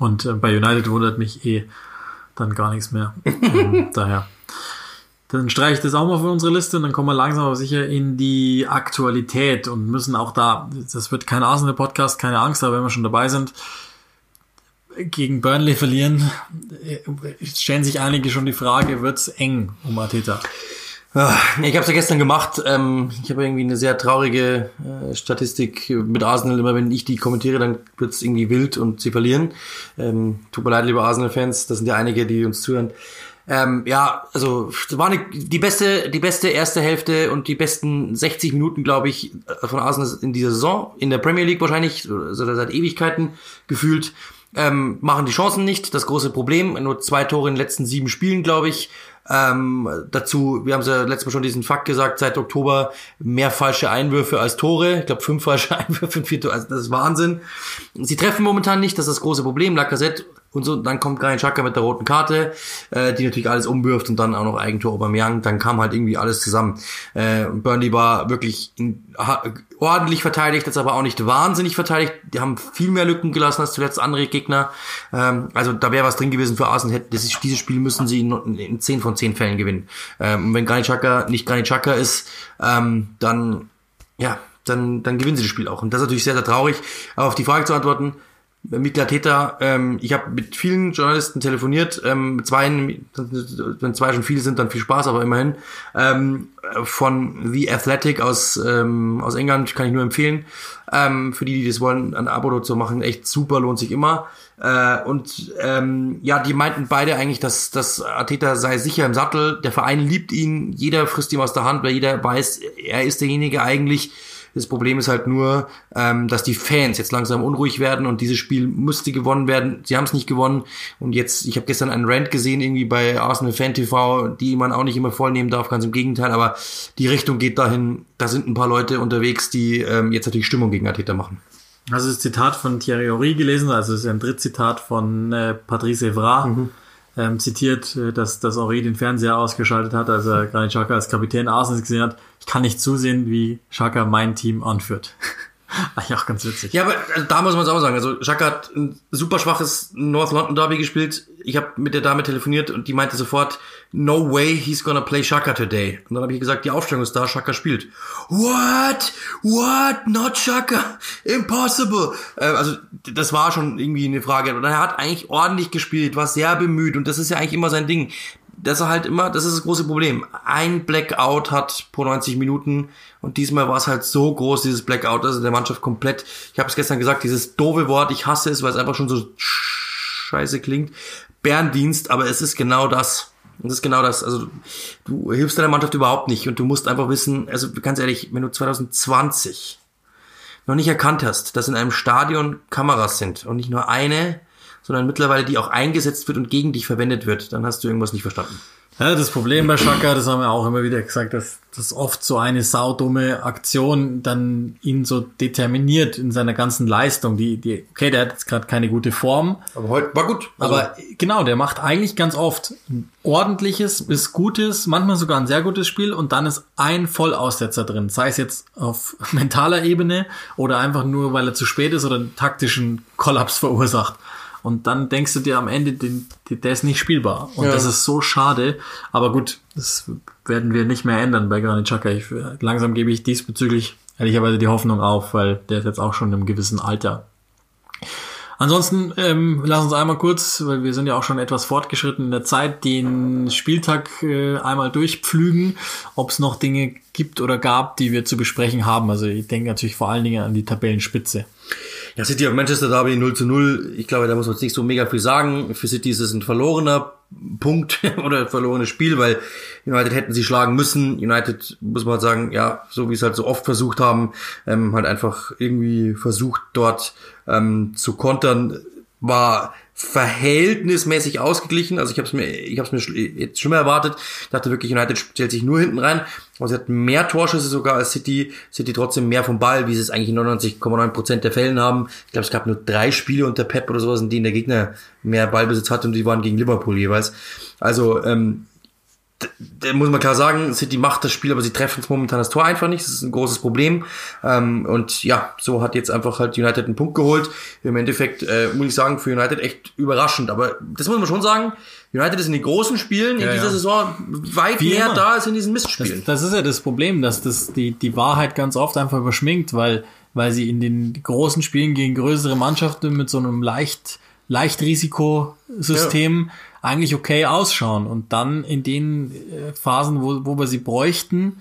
Und äh, bei United wundert mich eh dann gar nichts mehr. ähm, daher. Dann streiche ich das auch mal von unserer Liste und dann kommen wir langsam aber sicher in die Aktualität und müssen auch da, das wird kein Arsenal-Podcast, keine Angst, aber wenn wir schon dabei sind, gegen Burnley verlieren, äh, stellen sich einige schon die Frage, wird's eng um Ateta? Ich habe es ja gestern gemacht. Ähm, ich habe irgendwie eine sehr traurige äh, Statistik mit Arsenal. Immer wenn ich die kommentiere, dann wird's irgendwie wild und sie verlieren. Ähm, tut mir leid, liebe Arsenal-Fans. Das sind ja einige, die uns zuhören. Ähm, ja, also war eine, die beste, die beste erste Hälfte und die besten 60 Minuten, glaube ich, von Arsenal in dieser Saison, in der Premier League wahrscheinlich, also seit Ewigkeiten gefühlt. Ähm, machen die Chancen nicht, das große Problem. Nur zwei Tore in den letzten sieben Spielen, glaube ich. Ähm, dazu, wir haben ja letztes Mal schon diesen Fakt gesagt, seit Oktober mehr falsche Einwürfe als Tore. Ich glaube, fünf falsche Einwürfe in vier Tore. Also das ist Wahnsinn. Sie treffen momentan nicht, das ist das große Problem. Lacazette und so. Dann kommt Granit Xhaka mit der roten Karte, äh, die natürlich alles umwirft und dann auch noch Eigentor Aubameyang. Dann kam halt irgendwie alles zusammen. Äh, Burnley war wirklich in, ha, ordentlich verteidigt, jetzt aber auch nicht wahnsinnig verteidigt. Die haben viel mehr Lücken gelassen als zuletzt andere Gegner. Ähm, also da wäre was drin gewesen für Arsenal. Das ist, dieses Spiel müssen sie in, in 10 von 10 Fällen gewinnen. Ähm, und wenn Granit Xhaka nicht Granit Xhaka ist, ähm, dann ja, dann, dann gewinnen sie das Spiel auch. Und das ist natürlich sehr, sehr traurig. Aber auf die Frage zu antworten, Mikla Täter, ähm, ich habe mit vielen Journalisten telefoniert, ähm, mit zwei, wenn zwei schon viele sind, dann viel Spaß, aber immerhin. Ähm, von The Athletic aus, ähm, aus England kann ich nur empfehlen. Ähm, für die, die das wollen, ein Abo dazu machen, echt super, lohnt sich immer. Äh, und ähm, ja, die meinten beide eigentlich, dass, dass Ateta sei sicher im Sattel, der Verein liebt ihn, jeder frisst ihm aus der Hand, weil jeder weiß, er ist derjenige eigentlich, das Problem ist halt nur, ähm, dass die Fans jetzt langsam unruhig werden und dieses Spiel müsste gewonnen werden. Sie haben es nicht gewonnen. Und jetzt, ich habe gestern einen Rant gesehen, irgendwie bei Arsenal Fan TV, die man auch nicht immer voll nehmen darf, ganz im Gegenteil, aber die Richtung geht dahin, da sind ein paar Leute unterwegs, die ähm, jetzt natürlich Stimmung gegen Ateta machen. Also das Zitat von Thierry Horry gelesen, also es ist ein Drittzitat von äh, Patrice Evra. Mhm ähm, zitiert, äh, dass, dass Henri den Fernseher ausgeschaltet hat, als er Granit Xhaka als Kapitän Arsenal gesehen hat. Ich kann nicht zusehen, wie Xhaka mein Team anführt. Eigentlich auch ganz witzig. Ja, aber also, da muss man es auch sagen. Also Xhaka hat ein super schwaches North London Derby gespielt. Ich habe mit der Dame telefoniert und die meinte sofort, no way he's gonna play Shaka today. Und dann habe ich gesagt, die Aufstellung ist da, Shaka spielt. What? What? Not Shaka? Impossible. Äh, also das war schon irgendwie eine Frage. Und er hat eigentlich ordentlich gespielt, war sehr bemüht und das ist ja eigentlich immer sein Ding. Das ist halt immer, das ist das große Problem. Ein Blackout hat pro 90 Minuten und diesmal war es halt so groß, dieses Blackout, also der Mannschaft komplett, ich habe es gestern gesagt, dieses doofe Wort, ich hasse es, weil es einfach schon so scheiße klingt. Berndienst, aber es ist genau das das ist genau das. Also du hilfst deiner Mannschaft überhaupt nicht und du musst einfach wissen, also ganz ehrlich, wenn du 2020 noch nicht erkannt hast, dass in einem Stadion Kameras sind und nicht nur eine, sondern mittlerweile die auch eingesetzt wird und gegen dich verwendet wird, dann hast du irgendwas nicht verstanden. Ja, das Problem bei Schaka, das haben wir auch immer wieder gesagt, dass das oft so eine saudumme Aktion dann ihn so determiniert in seiner ganzen Leistung. Die, die, okay, der hat jetzt gerade keine gute Form. Aber heute war gut. Also aber genau, der macht eigentlich ganz oft ein ordentliches bis gutes, manchmal sogar ein sehr gutes Spiel und dann ist ein Vollaussetzer drin. Sei es jetzt auf mentaler Ebene oder einfach nur, weil er zu spät ist oder einen taktischen Kollaps verursacht. Und dann denkst du dir am Ende, den, der ist nicht spielbar. Und ja. das ist so schade. Aber gut, das werden wir nicht mehr ändern bei Granit Xhaka. Ich, langsam gebe ich diesbezüglich ehrlicherweise die Hoffnung auf, weil der ist jetzt auch schon im gewissen Alter. Ansonsten ähm, lass uns einmal kurz, weil wir sind ja auch schon etwas fortgeschritten in der Zeit, den Spieltag äh, einmal durchpflügen, ob es noch Dinge gibt oder gab, die wir zu besprechen haben. Also ich denke natürlich vor allen Dingen an die Tabellenspitze. Ja, City auf Manchester Derby 0 zu 0. Ich glaube, da muss man jetzt nicht so mega viel sagen. Für City ist es ein verlorener Punkt oder verlorenes Spiel, weil United hätten sie schlagen müssen. United, muss man halt sagen, ja, so wie es halt so oft versucht haben, ähm, halt einfach irgendwie versucht dort ähm, zu kontern, war verhältnismäßig ausgeglichen. Also ich habe es mir, ich habe es mir jetzt mal erwartet. Ich dachte wirklich, United stellt sich nur hinten rein. Aber sie hat mehr Torschüsse sogar als City. City trotzdem mehr vom Ball, wie sie es eigentlich in 99,9% der Fällen haben. Ich glaube, es gab nur drei Spiele unter Pep oder sowas, in denen der Gegner mehr Ballbesitz hat und die waren gegen Liverpool jeweils. Also ähm, da muss man klar sagen, City macht das Spiel, aber sie treffen es momentan das Tor einfach nicht. Das ist ein großes Problem. Ähm, und ja, so hat jetzt einfach halt United einen Punkt geholt. Im Endeffekt äh, muss ich sagen, für United echt überraschend. Aber das muss man schon sagen. United ist in den großen Spielen in dieser ja. Saison weit Wie mehr immer. da als in diesen Mistspielen. Das, das ist ja das Problem, dass das die, die Wahrheit ganz oft einfach überschminkt, weil, weil sie in den großen Spielen gegen größere Mannschaften mit so einem leicht, leicht Risikosystem ja eigentlich okay ausschauen. Und dann in den äh, Phasen, wo, wo wir sie bräuchten,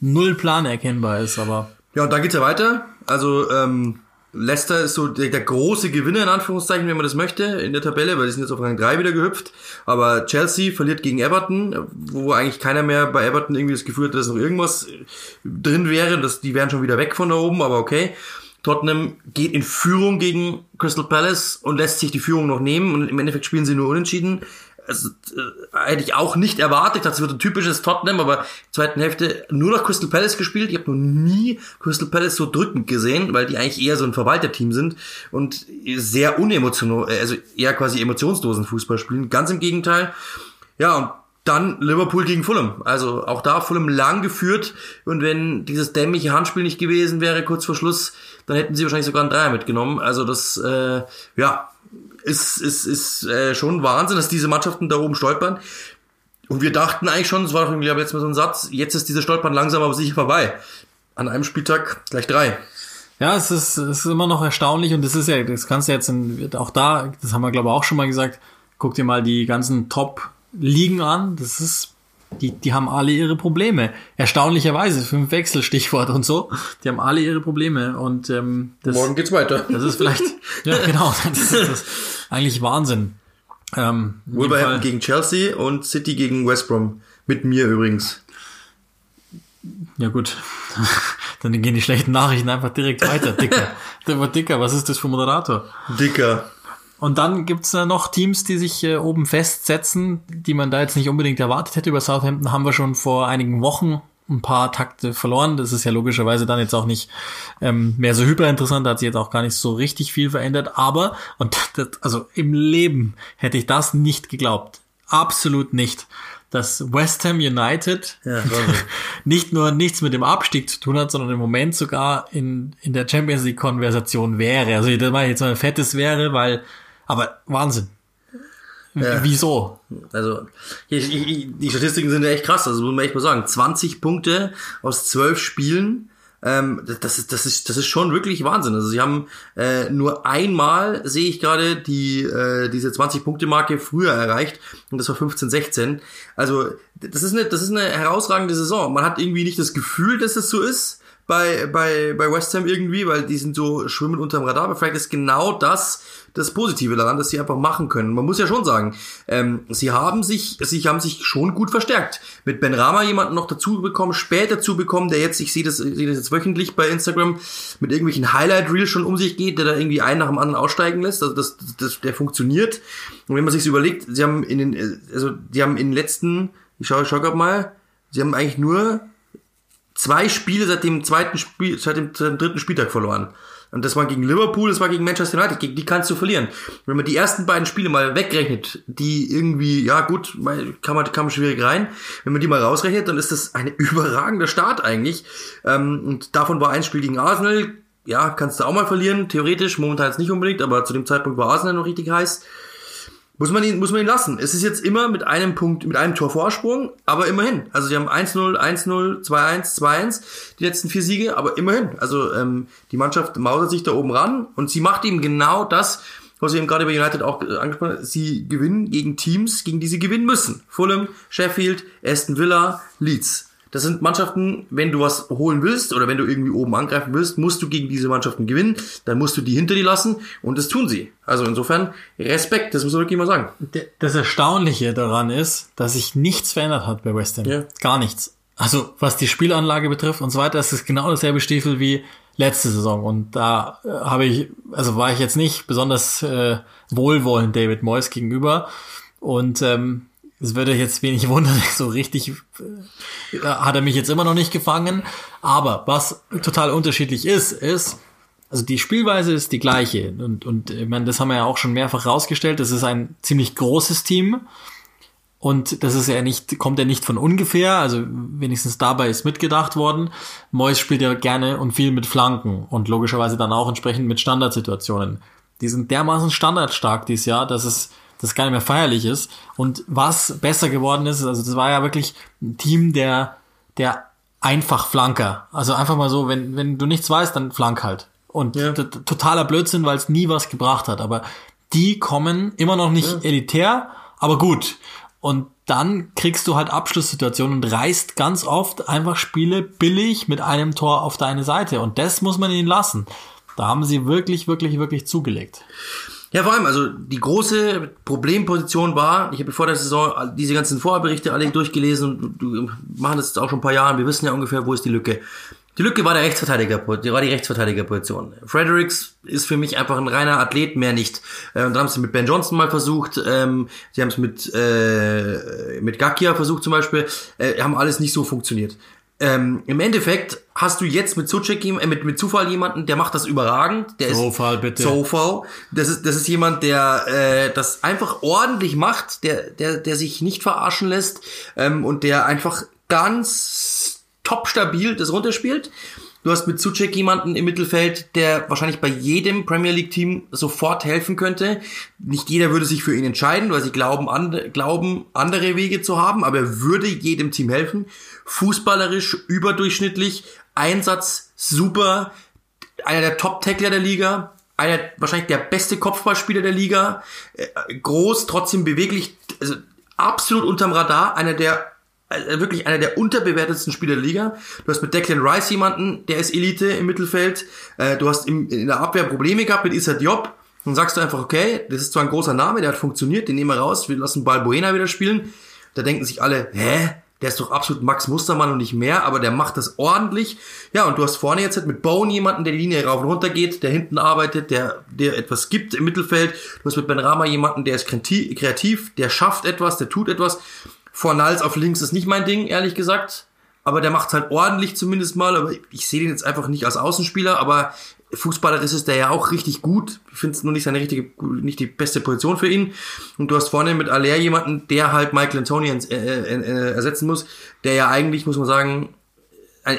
null Plan erkennbar ist. Aber ja, und dann geht's ja weiter. Also ähm, Leicester ist so der, der, große Gewinner in Anführungszeichen, wenn man das möchte, in der Tabelle, weil die sind jetzt auf Rang 3 wieder gehüpft. Aber Chelsea verliert gegen Everton, wo eigentlich keiner mehr bei Everton irgendwie das Gefühl hat, dass noch irgendwas drin wäre. Das, die wären schon wieder weg von da oben, aber okay. Tottenham geht in Führung gegen Crystal Palace und lässt sich die Führung noch nehmen und im Endeffekt spielen sie nur unentschieden. Also, äh, hätte ich auch nicht erwartet. Das wird ein typisches Tottenham, aber zweiten Hälfte nur noch Crystal Palace gespielt. Ich habe noch nie Crystal Palace so drückend gesehen, weil die eigentlich eher so ein Verwalterteam sind und sehr unemotional, also eher quasi emotionslosen Fußball spielen. Ganz im Gegenteil. Ja, dann Liverpool gegen Fulham. Also auch da Fulham lang geführt. Und wenn dieses dämliche Handspiel nicht gewesen wäre, kurz vor Schluss, dann hätten sie wahrscheinlich sogar einen Dreier mitgenommen. Also das, äh, ja, ist, ist, ist äh, schon Wahnsinn, dass diese Mannschaften da oben stolpern. Und wir dachten eigentlich schon, das war doch irgendwie letztes Mal so ein Satz, jetzt ist dieser Stolpern langsam aber sicher vorbei. An einem Spieltag gleich drei. Ja, es ist, es ist immer noch erstaunlich und das ist ja, das kannst du jetzt in, auch da, das haben wir glaube ich auch schon mal gesagt, guck dir mal die ganzen Top liegen an. Das ist, die, die haben alle ihre Probleme. Erstaunlicherweise, fünf Wechsel, Stichwort und so. Die haben alle ihre Probleme und ähm, das, morgen geht's weiter. Das ist vielleicht, ja genau, das ist, das eigentlich Wahnsinn. Ähm, Wolverhampton gegen Chelsea und City gegen West Brom. Mit mir übrigens. Ja gut, dann gehen die schlechten Nachrichten einfach direkt weiter. Dicker, der war dicker. Was ist das für Moderator? Dicker. Und dann gibt's äh, noch Teams, die sich äh, oben festsetzen, die man da jetzt nicht unbedingt erwartet hätte. Über Southampton haben wir schon vor einigen Wochen ein paar Takte verloren. Das ist ja logischerweise dann jetzt auch nicht ähm, mehr so hyper interessant, da hat sich jetzt auch gar nicht so richtig viel verändert. Aber, und das, also im Leben hätte ich das nicht geglaubt. Absolut nicht. Dass West Ham United ja, nicht nur nichts mit dem Abstieg zu tun hat, sondern im Moment sogar in, in der Champions League Konversation wäre. Also das war jetzt mal ein fettes wäre, weil aber Wahnsinn. Ja. Wieso? Also, ich, ich, die Statistiken sind ja echt krass. Also, muss man echt mal sagen. 20 Punkte aus 12 Spielen. Ähm, das, ist, das, ist, das ist schon wirklich Wahnsinn. Also, sie haben äh, nur einmal, sehe ich gerade, die, äh, diese 20-Punkte-Marke früher erreicht. Und das war 15, 16. Also, das ist, eine, das ist eine herausragende Saison. Man hat irgendwie nicht das Gefühl, dass es so ist bei, bei, bei West Ham irgendwie, weil die sind so schwimmen unterm Radar. Aber vielleicht ist genau das das Positive daran, dass sie einfach machen können. Man muss ja schon sagen, ähm, sie haben sich, sie haben sich schon gut verstärkt. Mit Ben Rama jemanden noch dazu bekommen, später dazu bekommen, der jetzt, ich sehe das, sehe das jetzt wöchentlich bei Instagram, mit irgendwelchen Highlight-Reels schon um sich geht, der da irgendwie einen nach dem anderen aussteigen lässt. Also das, das, der funktioniert. Und wenn man sich überlegt, sie haben in den, also die haben in den letzten, ich schaue, ich schaue gerade mal, sie haben eigentlich nur zwei Spiele seit dem zweiten Spiel, seit dem, seit dem dritten Spieltag verloren. Und das war gegen Liverpool, das war gegen Manchester United, gegen die kannst du verlieren. Wenn man die ersten beiden Spiele mal wegrechnet, die irgendwie, ja gut, kann man, kann man schwierig rein. Wenn man die mal rausrechnet, dann ist das ein überragender Start eigentlich. Ähm, und davon war ein Spiel gegen Arsenal, ja, kannst du auch mal verlieren, theoretisch, momentan jetzt nicht unbedingt, aber zu dem Zeitpunkt war Arsenal noch richtig heiß. Muss man ihn, muss man ihn lassen. Es ist jetzt immer mit einem Punkt, mit einem Tor Vorsprung, aber immerhin. Also sie haben 1-0, 1-0, 2-1, 2-1, die letzten vier Siege, aber immerhin. Also ähm, die Mannschaft mausert sich da oben ran und sie macht eben genau das, was sie eben gerade bei United auch äh, angesprochen hat. Sie gewinnen gegen Teams, gegen die sie gewinnen müssen. Fulham, Sheffield, Aston Villa, Leeds. Das sind Mannschaften, wenn du was holen willst oder wenn du irgendwie oben angreifen willst, musst du gegen diese Mannschaften gewinnen. Dann musst du die hinter dir lassen und das tun sie. Also insofern Respekt, das muss man wirklich mal sagen. Das Erstaunliche daran ist, dass sich nichts verändert hat bei West Ham. Ja. Gar nichts. Also was die Spielanlage betrifft und so weiter, ist es genau dasselbe Stiefel wie letzte Saison. Und da äh, habe ich, also war ich jetzt nicht besonders äh, wohlwollend David Moyes gegenüber. Und ähm, es würde jetzt wenig wundern, so richtig äh, hat er mich jetzt immer noch nicht gefangen. Aber was total unterschiedlich ist, ist, also die Spielweise ist die gleiche. Und, und ich meine, das haben wir ja auch schon mehrfach rausgestellt. Das ist ein ziemlich großes Team. Und das ist ja nicht, kommt ja nicht von ungefähr, also wenigstens dabei ist mitgedacht worden. Mois spielt ja gerne und viel mit Flanken und logischerweise dann auch entsprechend mit Standardsituationen. Die sind dermaßen standardstark dieses Jahr, dass es das gar nicht mehr feierlich ist. Und was besser geworden ist, also das war ja wirklich ein Team der, der einfach Flanker. Also einfach mal so, wenn, wenn du nichts weißt, dann flank halt. Und ja. totaler Blödsinn, weil es nie was gebracht hat. Aber die kommen immer noch nicht ja. elitär, aber gut. Und dann kriegst du halt Abschlusssituationen und reißt ganz oft einfach Spiele billig mit einem Tor auf deine Seite. Und das muss man ihnen lassen. Da haben sie wirklich, wirklich, wirklich zugelegt. Ja, vor allem, also die große Problemposition war, ich habe vor der Saison diese ganzen Vorberichte alle durchgelesen du machen das jetzt auch schon ein paar Jahre, wir wissen ja ungefähr, wo ist die Lücke. Die Lücke war der Rechtsverteidiger, die war die Rechtsverteidigerposition. Fredericks ist für mich einfach ein reiner Athlet, mehr nicht. Äh, und dann haben sie mit Ben Johnson mal versucht, ähm, sie haben es mit äh, mit Gakia versucht zum Beispiel, äh, haben alles nicht so funktioniert. Ähm, Im Endeffekt hast du jetzt mit Suchek, äh, mit, mit Zufall jemanden, der macht das überragend. Der Zufall, ist bitte. Zufall. Das ist, das ist jemand, der äh, das einfach ordentlich macht, der, der, der sich nicht verarschen lässt ähm, und der einfach ganz top stabil das runterspielt. Du hast mit Suchek jemanden im Mittelfeld, der wahrscheinlich bei jedem Premier League Team sofort helfen könnte. Nicht jeder würde sich für ihn entscheiden, weil sie glauben, and, glauben andere Wege zu haben, aber er würde jedem Team helfen. Fußballerisch überdurchschnittlich, Einsatz super, einer der Top-Tackler der Liga, einer wahrscheinlich der beste Kopfballspieler der Liga, äh, groß, trotzdem beweglich, also absolut unterm Radar, einer der also wirklich einer der unterbewertetsten Spieler der Liga. Du hast mit Declan Rice jemanden, der ist Elite im Mittelfeld. Äh, du hast in der Abwehr Probleme gehabt mit Issa Diop. Dann sagst du einfach, okay, das ist zwar ein großer Name, der hat funktioniert, den nehmen wir raus, wir lassen Balbuena wieder spielen. Da denken sich alle, hä? Der ist doch absolut Max Mustermann und nicht mehr, aber der macht das ordentlich. Ja, und du hast vorne jetzt mit Bone jemanden, der die Linie rauf und runter geht, der hinten arbeitet, der, der etwas gibt im Mittelfeld. Du hast mit Ben Rama jemanden, der ist kreativ, der schafft etwas, der tut etwas. Fornals auf links ist nicht mein Ding, ehrlich gesagt. Aber der macht halt ordentlich zumindest mal. Aber ich sehe den jetzt einfach nicht als Außenspieler. Aber Fußballerisch ist der ja auch richtig gut. Ich finde es nur nicht seine richtige, nicht die beste Position für ihn. Und du hast vorne mit Aller jemanden, der halt Michael Antonio äh, äh, äh, ersetzen muss, der ja eigentlich, muss man sagen,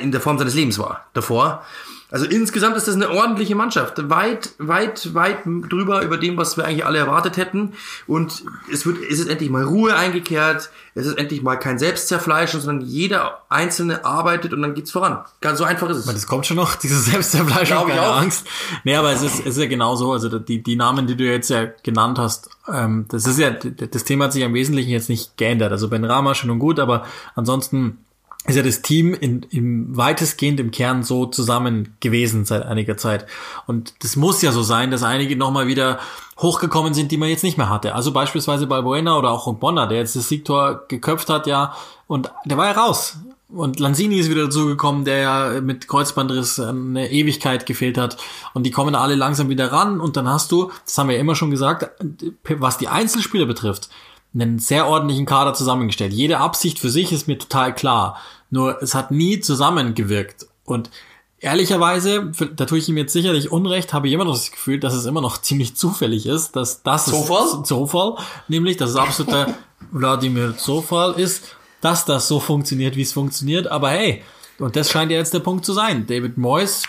in der Form seines Lebens war davor. Also insgesamt ist das eine ordentliche Mannschaft. Weit, weit, weit drüber über dem, was wir eigentlich alle erwartet hätten. Und es wird, es ist endlich mal Ruhe eingekehrt. Es ist endlich mal kein Selbstzerfleischen, sondern jeder Einzelne arbeitet und dann geht's voran. Ganz so einfach ist es. Das kommt schon noch, diese Selbstzerfleischung, keine auch. Angst. Nee, aber es ist, es ist ja genauso. Also die, die Namen, die du jetzt ja genannt hast, ähm, das ist ja, das Thema hat sich im Wesentlichen jetzt nicht geändert. Also Ben Rama schön und gut, aber ansonsten ist ja das Team in, im weitestgehend im Kern so zusammen gewesen seit einiger Zeit. Und das muss ja so sein, dass einige nochmal wieder hochgekommen sind, die man jetzt nicht mehr hatte. Also beispielsweise bei Buena oder auch Bonner, der jetzt das Siegtor geköpft hat, ja, und der war ja raus. Und Lanzini ist wieder dazugekommen, der ja mit Kreuzbandriss eine Ewigkeit gefehlt hat. Und die kommen alle langsam wieder ran. Und dann hast du, das haben wir ja immer schon gesagt, was die Einzelspieler betrifft, einen sehr ordentlichen Kader zusammengestellt. Jede Absicht für sich ist mir total klar. Nur es hat nie zusammengewirkt. Und ehrlicherweise, da tue ich ihm jetzt sicherlich Unrecht, habe ich immer noch das Gefühl, dass es immer noch ziemlich zufällig ist, dass das Zufall? ist Zufall, nämlich, dass es absoluter Wladimir Zufall ist dass das so funktioniert, wie es funktioniert. Aber hey, und das scheint ja jetzt der Punkt zu sein. David Moyes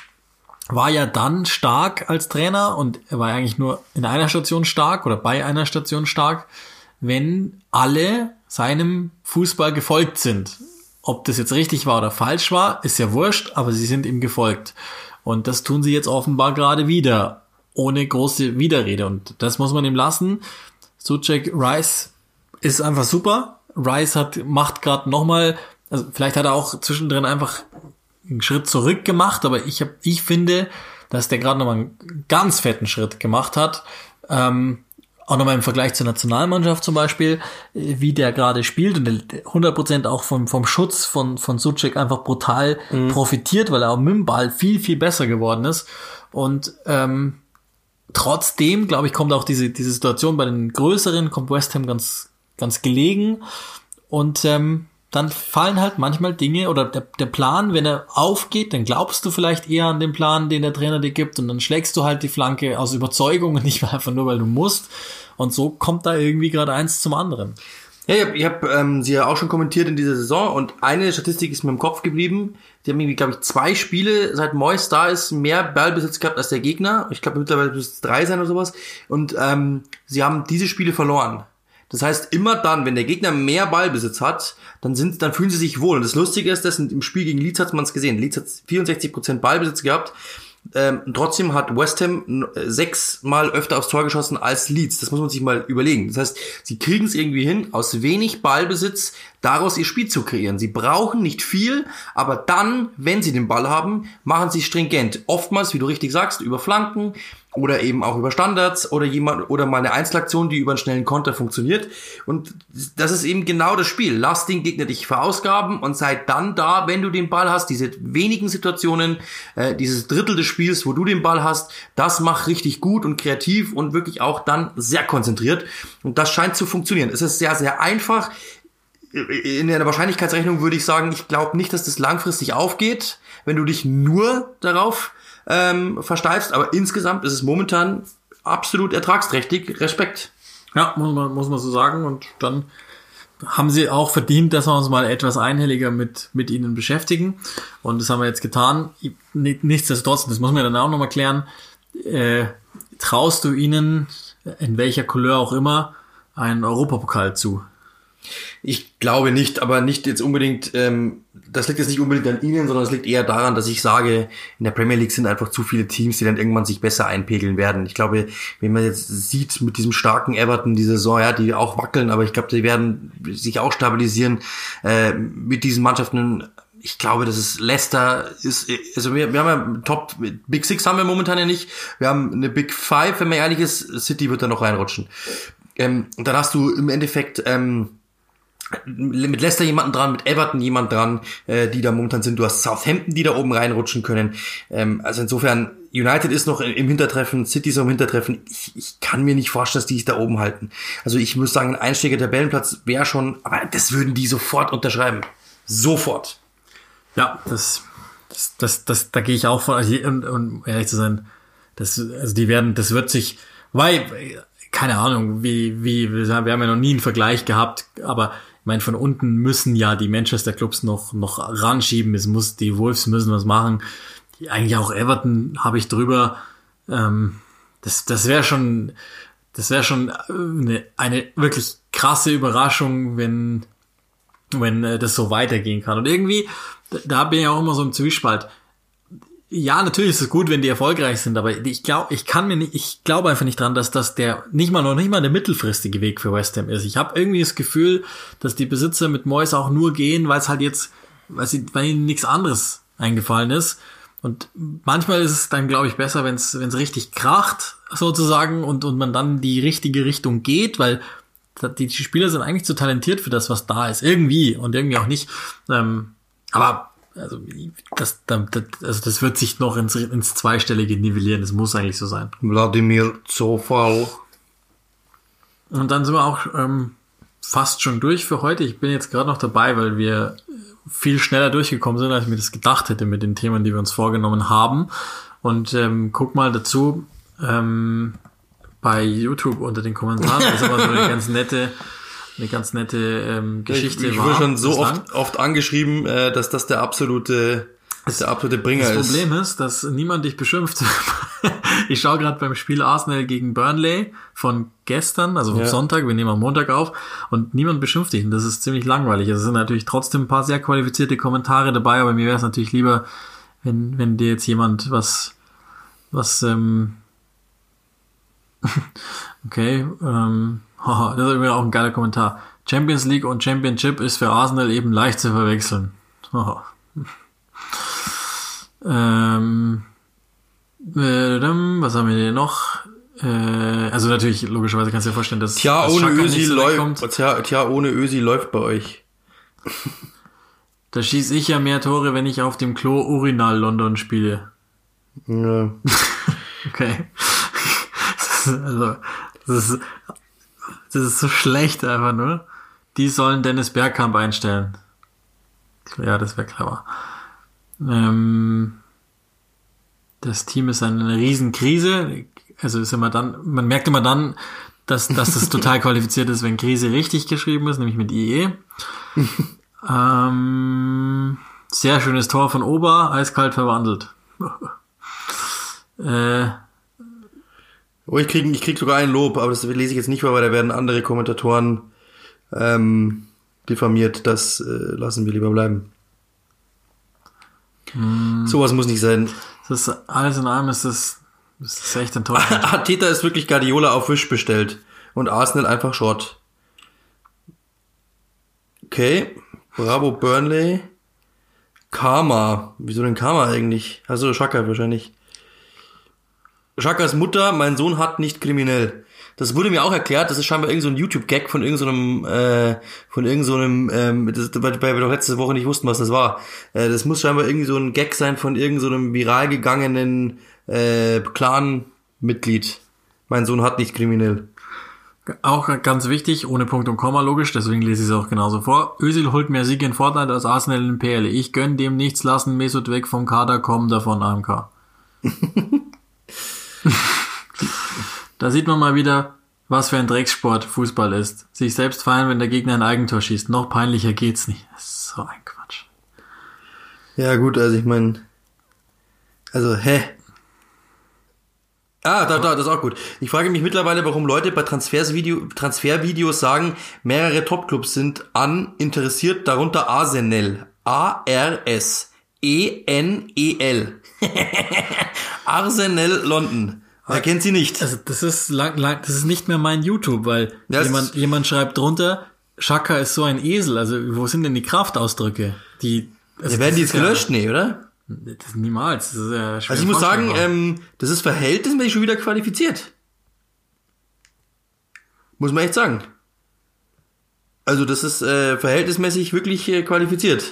war ja dann stark als Trainer und er war eigentlich nur in einer Station stark oder bei einer Station stark, wenn alle seinem Fußball gefolgt sind. Ob das jetzt richtig war oder falsch war, ist ja wurscht, aber sie sind ihm gefolgt. Und das tun sie jetzt offenbar gerade wieder, ohne große Widerrede. Und das muss man ihm lassen. Suchek Rice ist einfach super. Rice hat, macht gerade nochmal, also vielleicht hat er auch zwischendrin einfach einen Schritt zurück gemacht, aber ich hab, ich finde, dass der gerade nochmal einen ganz fetten Schritt gemacht hat. Ähm, auch nochmal im Vergleich zur Nationalmannschaft zum Beispiel, wie der gerade spielt und 100% auch vom, vom Schutz von, von Suchek einfach brutal mhm. profitiert, weil er auch mit dem Ball viel, viel besser geworden ist. Und ähm, trotzdem, glaube ich, kommt auch diese, diese Situation bei den größeren, kommt West Ham ganz, ganz gelegen. Und ähm, dann fallen halt manchmal Dinge oder der, der Plan, wenn er aufgeht, dann glaubst du vielleicht eher an den Plan, den der Trainer dir gibt und dann schlägst du halt die Flanke aus Überzeugung und nicht einfach nur, weil du musst. Und so kommt da irgendwie gerade eins zum anderen. Ja, ich habe ich hab, ähm, sie ja auch schon kommentiert in dieser Saison und eine Statistik ist mir im Kopf geblieben. Die haben irgendwie, glaube ich, zwei Spiele, seit Mois da ist, mehr Ballbesitz gehabt als der Gegner. Ich glaube, mittlerweile müsste es drei sein oder sowas. Und ähm, sie haben diese Spiele verloren. Das heißt, immer dann, wenn der Gegner mehr Ballbesitz hat, dann sind, dann fühlen sie sich wohl. Und das Lustige ist, dass im Spiel gegen Leeds hat man es gesehen. Leeds hat 64% Ballbesitz gehabt. Ähm, trotzdem hat West Ham sechsmal öfter aufs Tor geschossen als Leeds. Das muss man sich mal überlegen. Das heißt, sie kriegen es irgendwie hin, aus wenig Ballbesitz daraus ihr Spiel zu kreieren. Sie brauchen nicht viel, aber dann, wenn sie den Ball haben, machen sie stringent. Oftmals, wie du richtig sagst, über Flanken, oder eben auch über Standards oder jemand oder mal eine Einzelaktion, die über einen schnellen Konter funktioniert. Und das ist eben genau das Spiel. Lass den Gegner dich verausgaben und sei dann da, wenn du den Ball hast. Diese wenigen Situationen, äh, dieses Drittel des Spiels, wo du den Ball hast, das macht richtig gut und kreativ und wirklich auch dann sehr konzentriert. Und das scheint zu funktionieren. Es ist sehr, sehr einfach. In der Wahrscheinlichkeitsrechnung würde ich sagen, ich glaube nicht, dass das langfristig aufgeht, wenn du dich nur darauf ähm, versteifst, aber insgesamt ist es momentan absolut ertragsträchtig. Respekt. Ja, muss man, muss man so sagen. Und dann haben sie auch verdient, dass wir uns mal etwas einhelliger mit, mit ihnen beschäftigen. Und das haben wir jetzt getan. Nichtsdestotrotz, das muss man dann auch nochmal klären, äh, traust du ihnen, in welcher Couleur auch immer, einen Europapokal zu? Ich glaube nicht, aber nicht jetzt unbedingt, ähm, das liegt jetzt nicht unbedingt an ihnen, sondern es liegt eher daran, dass ich sage, in der Premier League sind einfach zu viele Teams, die dann irgendwann sich besser einpegeln werden. Ich glaube, wenn man jetzt sieht mit diesem starken Everton diese Saison, ja, die auch wackeln, aber ich glaube, die werden sich auch stabilisieren äh, mit diesen Mannschaften ich glaube, das ist Leicester ist, also wir, wir haben ja Top, Big Six haben wir momentan ja nicht. Wir haben eine Big Five, wenn man ehrlich ist. City wird da noch reinrutschen. Ähm, dann hast du im Endeffekt, ähm, mit Leicester jemanden dran, mit Everton jemand dran, äh, die da momentan sind. Du hast Southampton, die da oben reinrutschen können. Ähm, also insofern, United ist noch im Hintertreffen, City ist noch im Hintertreffen. Ich, ich kann mir nicht vorstellen, dass die sich da oben halten. Also ich muss sagen, ein einstieger Tabellenplatz wäre schon, aber das würden die sofort unterschreiben. Sofort. Ja, das, das, das, das da gehe ich auch von, also, und, und ehrlich zu sein, das, also die werden, das wird sich, weil, keine Ahnung, wie, wie, wir haben ja noch nie einen Vergleich gehabt, aber ich meine, von unten müssen ja die Manchester Clubs noch, noch ranschieben. Es muss, die Wolves müssen was machen. Eigentlich auch Everton habe ich drüber. Ähm, das, das wäre schon, das wäre schon eine, eine wirklich krasse Überraschung, wenn, wenn äh, das so weitergehen kann. Und irgendwie, da bin ich auch immer so im Zwiespalt ja, natürlich ist es gut, wenn die erfolgreich sind, aber ich glaube, ich kann mir nicht, ich glaube einfach nicht dran, dass das der nicht mal noch nicht mal der mittelfristige Weg für West Ham ist. Ich habe irgendwie das Gefühl, dass die Besitzer mit Moyes auch nur gehen, weil es halt jetzt weil, sie, weil ihnen nichts anderes eingefallen ist. Und manchmal ist es dann, glaube ich, besser, wenn es richtig kracht, sozusagen, und, und man dann die richtige Richtung geht, weil die, die Spieler sind eigentlich zu talentiert für das, was da ist. Irgendwie und irgendwie auch nicht. Ähm, aber also das, das, also das wird sich noch ins, ins Zweistellige nivellieren. Das muss eigentlich so sein. Wladimir Zofal. Und dann sind wir auch ähm, fast schon durch für heute. Ich bin jetzt gerade noch dabei, weil wir viel schneller durchgekommen sind, als ich mir das gedacht hätte mit den Themen, die wir uns vorgenommen haben. Und ähm, guck mal dazu ähm, bei YouTube unter den Kommentaren. Das ist immer so eine ganz nette, eine ganz nette ähm, Geschichte. Ich, ich wurde schon so oft, oft angeschrieben, äh, dass das der absolute das der absolute Bringer das ist. Das Problem ist, dass niemand dich beschimpft. ich schaue gerade beim Spiel Arsenal gegen Burnley von gestern, also vom ja. Sonntag, wir nehmen am Montag auf, und niemand beschimpft dich. Und das ist ziemlich langweilig. Es sind natürlich trotzdem ein paar sehr qualifizierte Kommentare dabei, aber mir wäre es natürlich lieber, wenn, wenn dir jetzt jemand was, was, ähm, okay, ähm, haha, das ist übrigens auch ein geiler Kommentar. Champions League und Championship ist für Arsenal eben leicht zu verwechseln. Haha. Ähm, was haben wir hier noch? Äh, also natürlich, logischerweise kannst du dir vorstellen, dass Tja, dass ohne Ösi läuft. Tja, tja, ohne Ösi läuft bei euch. Da schieße ich ja mehr Tore, wenn ich auf dem Klo Urinal London spiele. Ja. Okay. Also, das ist, das ist so schlecht einfach nur. Die sollen Dennis Bergkamp einstellen. Ja, das wäre clever. Ähm, das Team ist eine Riesenkrise. Also ist immer dann, man merkt immer dann, dass, dass das total qualifiziert ist, wenn Krise richtig geschrieben ist, nämlich mit IE. ähm, sehr schönes Tor von Ober, eiskalt verwandelt. äh, Oh, ich krieg, ich krieg sogar ein Lob, aber das lese ich jetzt nicht vor, weil da werden andere Kommentatoren ähm, diffamiert. Das äh, lassen wir lieber bleiben. Hm. Sowas muss nicht sein. Das ist, alles in allem ist das, das ist echt enttäuschend. Arteta ist wirklich Guardiola auf Wisch bestellt und Arsenal einfach Schrott. Okay, bravo Burnley. Karma. Wieso denn Karma eigentlich? Also Schaka wahrscheinlich. Schakas Mutter, mein Sohn hat nicht kriminell. Das wurde mir auch erklärt, das ist scheinbar irgendein so YouTube-Gag von irgendeinem, so äh, von irgendeinem, so ähm, das, weil wir doch letzte Woche nicht wussten, was das war. Äh, das muss scheinbar irgendwie so ein Gag sein von irgendeinem so viral gegangenen äh, Clan-Mitglied. Mein Sohn hat nicht kriminell. Auch ganz wichtig, ohne Punkt und Komma logisch, deswegen lese ich es auch genauso vor. Özil holt mehr Siege in Fortnite als Arsenal in PL. Ich gönn dem nichts lassen, Mesut weg vom Kader kommen, davon AMK. Da sieht man mal wieder, was für ein Dreckssport Fußball ist. Sich selbst feiern, wenn der Gegner ein Eigentor schießt. Noch peinlicher geht's nicht. So ein Quatsch. Ja gut, also ich meine, also hä? Ah, da, da, das ist auch gut. Ich frage mich mittlerweile, warum Leute bei Transfersvideo, Transfervideos sagen, mehrere Topclubs sind an interessiert, darunter Arsenal. A-R-S. E-N-E-L. Arsenal London. Er kennt sie nicht. Also das ist lang, lang, das ist nicht mehr mein YouTube, weil Das- jemand, jemand schreibt drunter, Shaka ist so ein Esel. Also wo sind denn die Kraftausdrücke? Die also Ja, werden die jetzt gelöscht? Nee, oder? Ja, das niemals. Das ist ja schwer Also ich muss sagen, ähm, das ist verhältnismäßig schon wieder qualifiziert. Muss man echt sagen. Also das ist äh, verhältnismäßig wirklich äh, qualifiziert.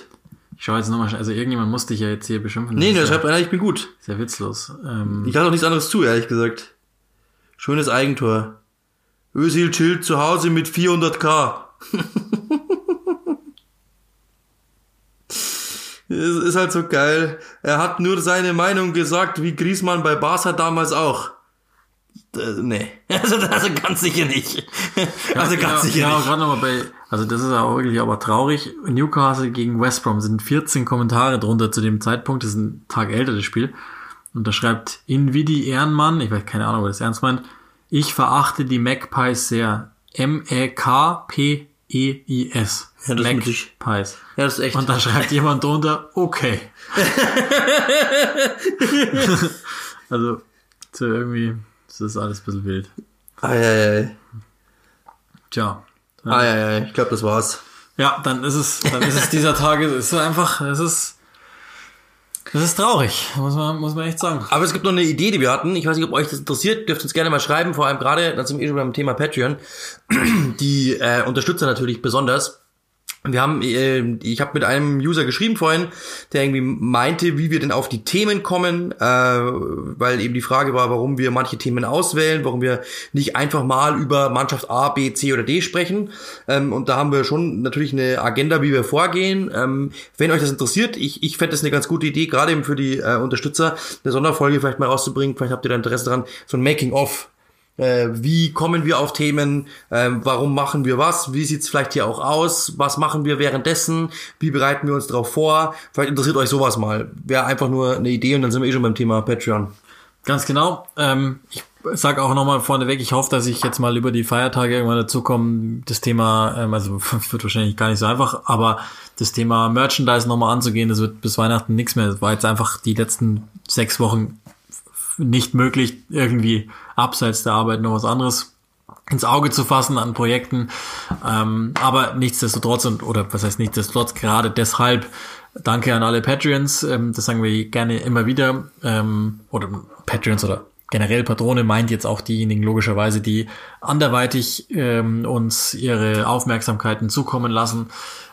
Ich schau jetzt nochmal, also irgendjemand muss dich ja jetzt hier beschimpfen. Nee, da ist schreibt einer, ich bin gut. sehr witzlos. Ähm, Ich lasse auch nichts anderes zu, ehrlich gesagt. Schönes Eigentor. Özil chillt zu Hause mit 400k. Es ist halt so geil. Er hat nur seine Meinung gesagt, wie Griezmann bei Barca damals auch. Äh, nee. Also, also ganz sicher nicht. Also ganz genau, sicher genau, nicht. gerade nochmal bei, also das ist auch wirklich aber traurig. Newcastle gegen West Brom sind 14 Kommentare drunter zu dem Zeitpunkt. Das ist ein Tag älter, das Spiel. Und da schreibt Invidi Ehrenmann, ich weiß keine Ahnung, ob das ernst meint, ich verachte die Magpies sehr. M-E-K-P-E-I-S. Ja, das. Magpies. Ja, das ist echt. Und da schreibt jemand drunter, okay. also, so irgendwie, das ist alles ein bisschen wild. Eieiei. Tja. Eieiei. Ich glaube, das war's. Ja, dann ist es, dann ist es dieser Tage, es ist einfach, es ist, das ist traurig, muss man, muss man echt sagen. Aber es gibt noch eine Idee, die wir hatten. Ich weiß nicht, ob euch das interessiert. Dürft uns gerne mal schreiben. Vor allem gerade, da sind wir schon beim Thema Patreon. Die äh, Unterstützer natürlich besonders. Wir haben, äh, ich habe mit einem User geschrieben vorhin, der irgendwie meinte, wie wir denn auf die Themen kommen, äh, weil eben die Frage war, warum wir manche Themen auswählen, warum wir nicht einfach mal über Mannschaft A, B, C oder D sprechen. Ähm, und da haben wir schon natürlich eine Agenda, wie wir vorgehen. Ähm, wenn euch das interessiert, ich, ich fände das eine ganz gute Idee, gerade eben für die äh, Unterstützer, eine Sonderfolge vielleicht mal rauszubringen. Vielleicht habt ihr da Interesse dran, so ein Making-of äh, wie kommen wir auf Themen, äh, warum machen wir was, wie sieht's vielleicht hier auch aus, was machen wir währenddessen, wie bereiten wir uns darauf vor. Vielleicht interessiert euch sowas mal. Wäre einfach nur eine Idee und dann sind wir eh schon beim Thema Patreon. Ganz genau. Ähm, ich sage auch nochmal vorneweg, ich hoffe, dass ich jetzt mal über die Feiertage irgendwann dazu komme, das Thema, ähm, also wird wahrscheinlich gar nicht so einfach, aber das Thema Merchandise nochmal anzugehen, das wird bis Weihnachten nichts mehr. Das war jetzt einfach die letzten sechs Wochen nicht möglich, irgendwie abseits der Arbeit noch was anderes ins Auge zu fassen an Projekten. Ähm, aber nichtsdestotrotz und oder was heißt nichtsdestotrotz, gerade deshalb danke an alle Patreons. Ähm, das sagen wir gerne immer wieder. Ähm, oder Patreons oder generell Patrone meint jetzt auch diejenigen logischerweise, die anderweitig ähm, uns ihre Aufmerksamkeiten zukommen lassen.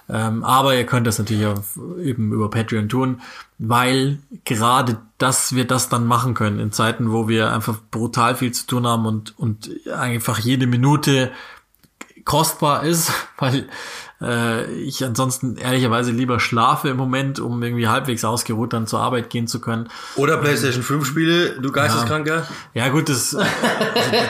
Ähm, aber ihr könnt das natürlich auch eben über Patreon tun, weil gerade, dass wir das dann machen können in Zeiten, wo wir einfach brutal viel zu tun haben und, und einfach jede Minute kostbar ist, weil äh, ich ansonsten ehrlicherweise lieber schlafe im Moment, um irgendwie halbwegs ausgeruht dann zur Arbeit gehen zu können. Oder PlayStation 5 Spiele, du Geisteskranker. Ja, ja gut, das, also,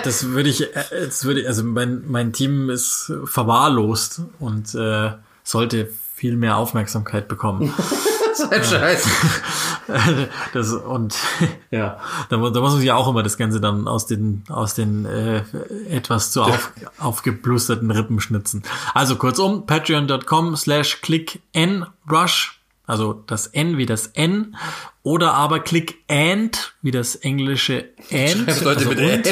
das würde ich, äh, das würde ich, also mein, mein Team ist verwahrlost und äh, sollte viel mehr Aufmerksamkeit bekommen. so ein Scheiß. Das, und ja, da, da muss man sich auch immer das Ganze dann aus den, aus den äh, etwas zu auf, aufgeblusterten Rippen schnitzen. Also kurzum, patreon.com slash click n rush, also das N wie das N, oder aber click and wie das englische and, also und,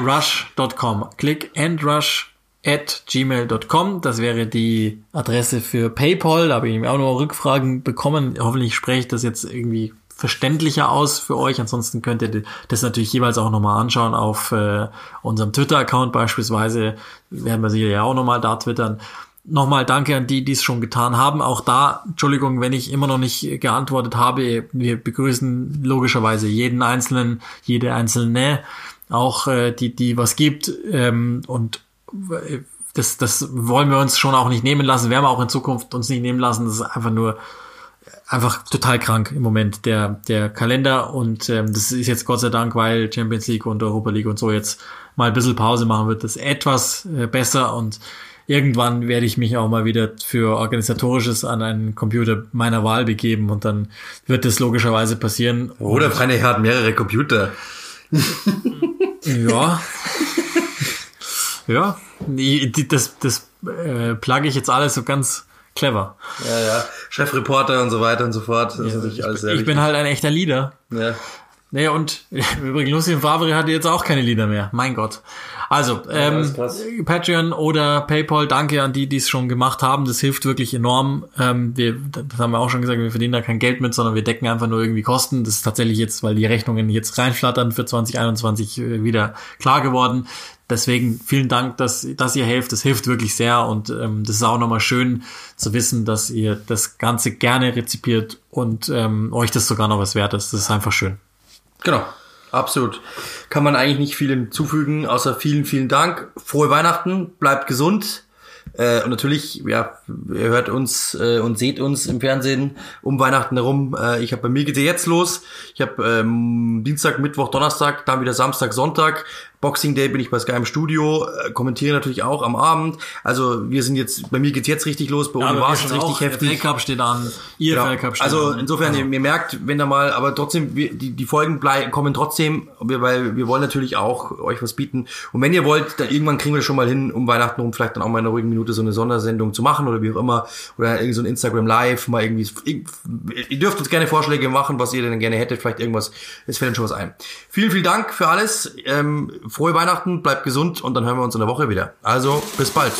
rush.com. Click and rush at gmail.com. Das wäre die Adresse für PayPal. Da habe ich auch noch Rückfragen bekommen. Hoffentlich spreche ich das jetzt irgendwie verständlicher aus für euch. Ansonsten könnt ihr das natürlich jeweils auch nochmal anschauen auf äh, unserem Twitter-Account beispielsweise. Werden wir sicher ja auch nochmal da twittern. Nochmal danke an die, die es schon getan haben. Auch da, Entschuldigung, wenn ich immer noch nicht geantwortet habe. Wir begrüßen logischerweise jeden Einzelnen, jede Einzelne, auch äh, die, die was gibt. Ähm, und das, das wollen wir uns schon auch nicht nehmen lassen, werden wir auch in Zukunft uns nicht nehmen lassen. Das ist einfach nur einfach total krank im Moment der der Kalender und ähm, das ist jetzt Gott sei Dank, weil Champions League und Europa League und so jetzt mal ein bisschen Pause machen wird, das etwas äh, besser und irgendwann werde ich mich auch mal wieder für organisatorisches an einen Computer meiner Wahl begeben und dann wird das logischerweise passieren. Oder Freunde hat mehrere Computer. ja. Ja, das, das äh, plage ich jetzt alles so ganz clever. Ja, ja. Chefreporter und so weiter und so fort. Ja, ich, ich bin halt ein echter Leader. Ja. Naja, und übrigens, Lucien Favre hatte jetzt auch keine Lieder mehr. Mein Gott. Also, ähm, Patreon oder PayPal, danke an die, die es schon gemacht haben. Das hilft wirklich enorm. Ähm, wir, das haben wir auch schon gesagt, wir verdienen da kein Geld mit, sondern wir decken einfach nur irgendwie Kosten. Das ist tatsächlich jetzt, weil die Rechnungen jetzt reinflattern für 2021 äh, wieder klar geworden. Deswegen vielen Dank, dass, dass ihr helft. Das hilft wirklich sehr und ähm, das ist auch nochmal schön zu wissen, dass ihr das Ganze gerne rezipiert und ähm, euch das sogar noch was wert ist. Das ist einfach schön. Genau, absolut. Kann man eigentlich nicht viel hinzufügen, außer vielen, vielen Dank. Frohe Weihnachten, bleibt gesund. Äh, und natürlich, ja, ihr hört uns äh, und seht uns im Fernsehen um Weihnachten herum. Äh, ich habe bei mir geht jetzt los. Ich habe ähm, Dienstag, Mittwoch, Donnerstag, dann wieder Samstag, Sonntag. Boxing Day bin ich bei Sky im Studio, äh, kommentiere natürlich auch am Abend. Also wir sind jetzt, bei mir geht's jetzt richtig los, bei ja, war es richtig auch, heftig. Der Cup steht an, ihr ja. Cup steht also an. Also insofern, ihr, ihr, merkt, wenn da mal, aber trotzdem, wir, die, die Folgen blei kommen trotzdem, weil wir wollen natürlich auch euch was bieten. Und wenn ihr wollt, dann irgendwann kriegen wir schon mal hin, um Weihnachten rum vielleicht dann auch mal in einer ruhigen Minute so eine Sondersendung zu machen oder wie auch immer. Oder irgendwie so ein Instagram Live, mal irgendwie. Ihr dürft uns gerne Vorschläge machen, was ihr denn gerne hättet, vielleicht irgendwas, es fällt uns schon was ein. Vielen, vielen Dank für alles. Ähm, frohe Weihnachten, bleibt gesund und dann hören wir uns in der Woche wieder. Also, bis bald.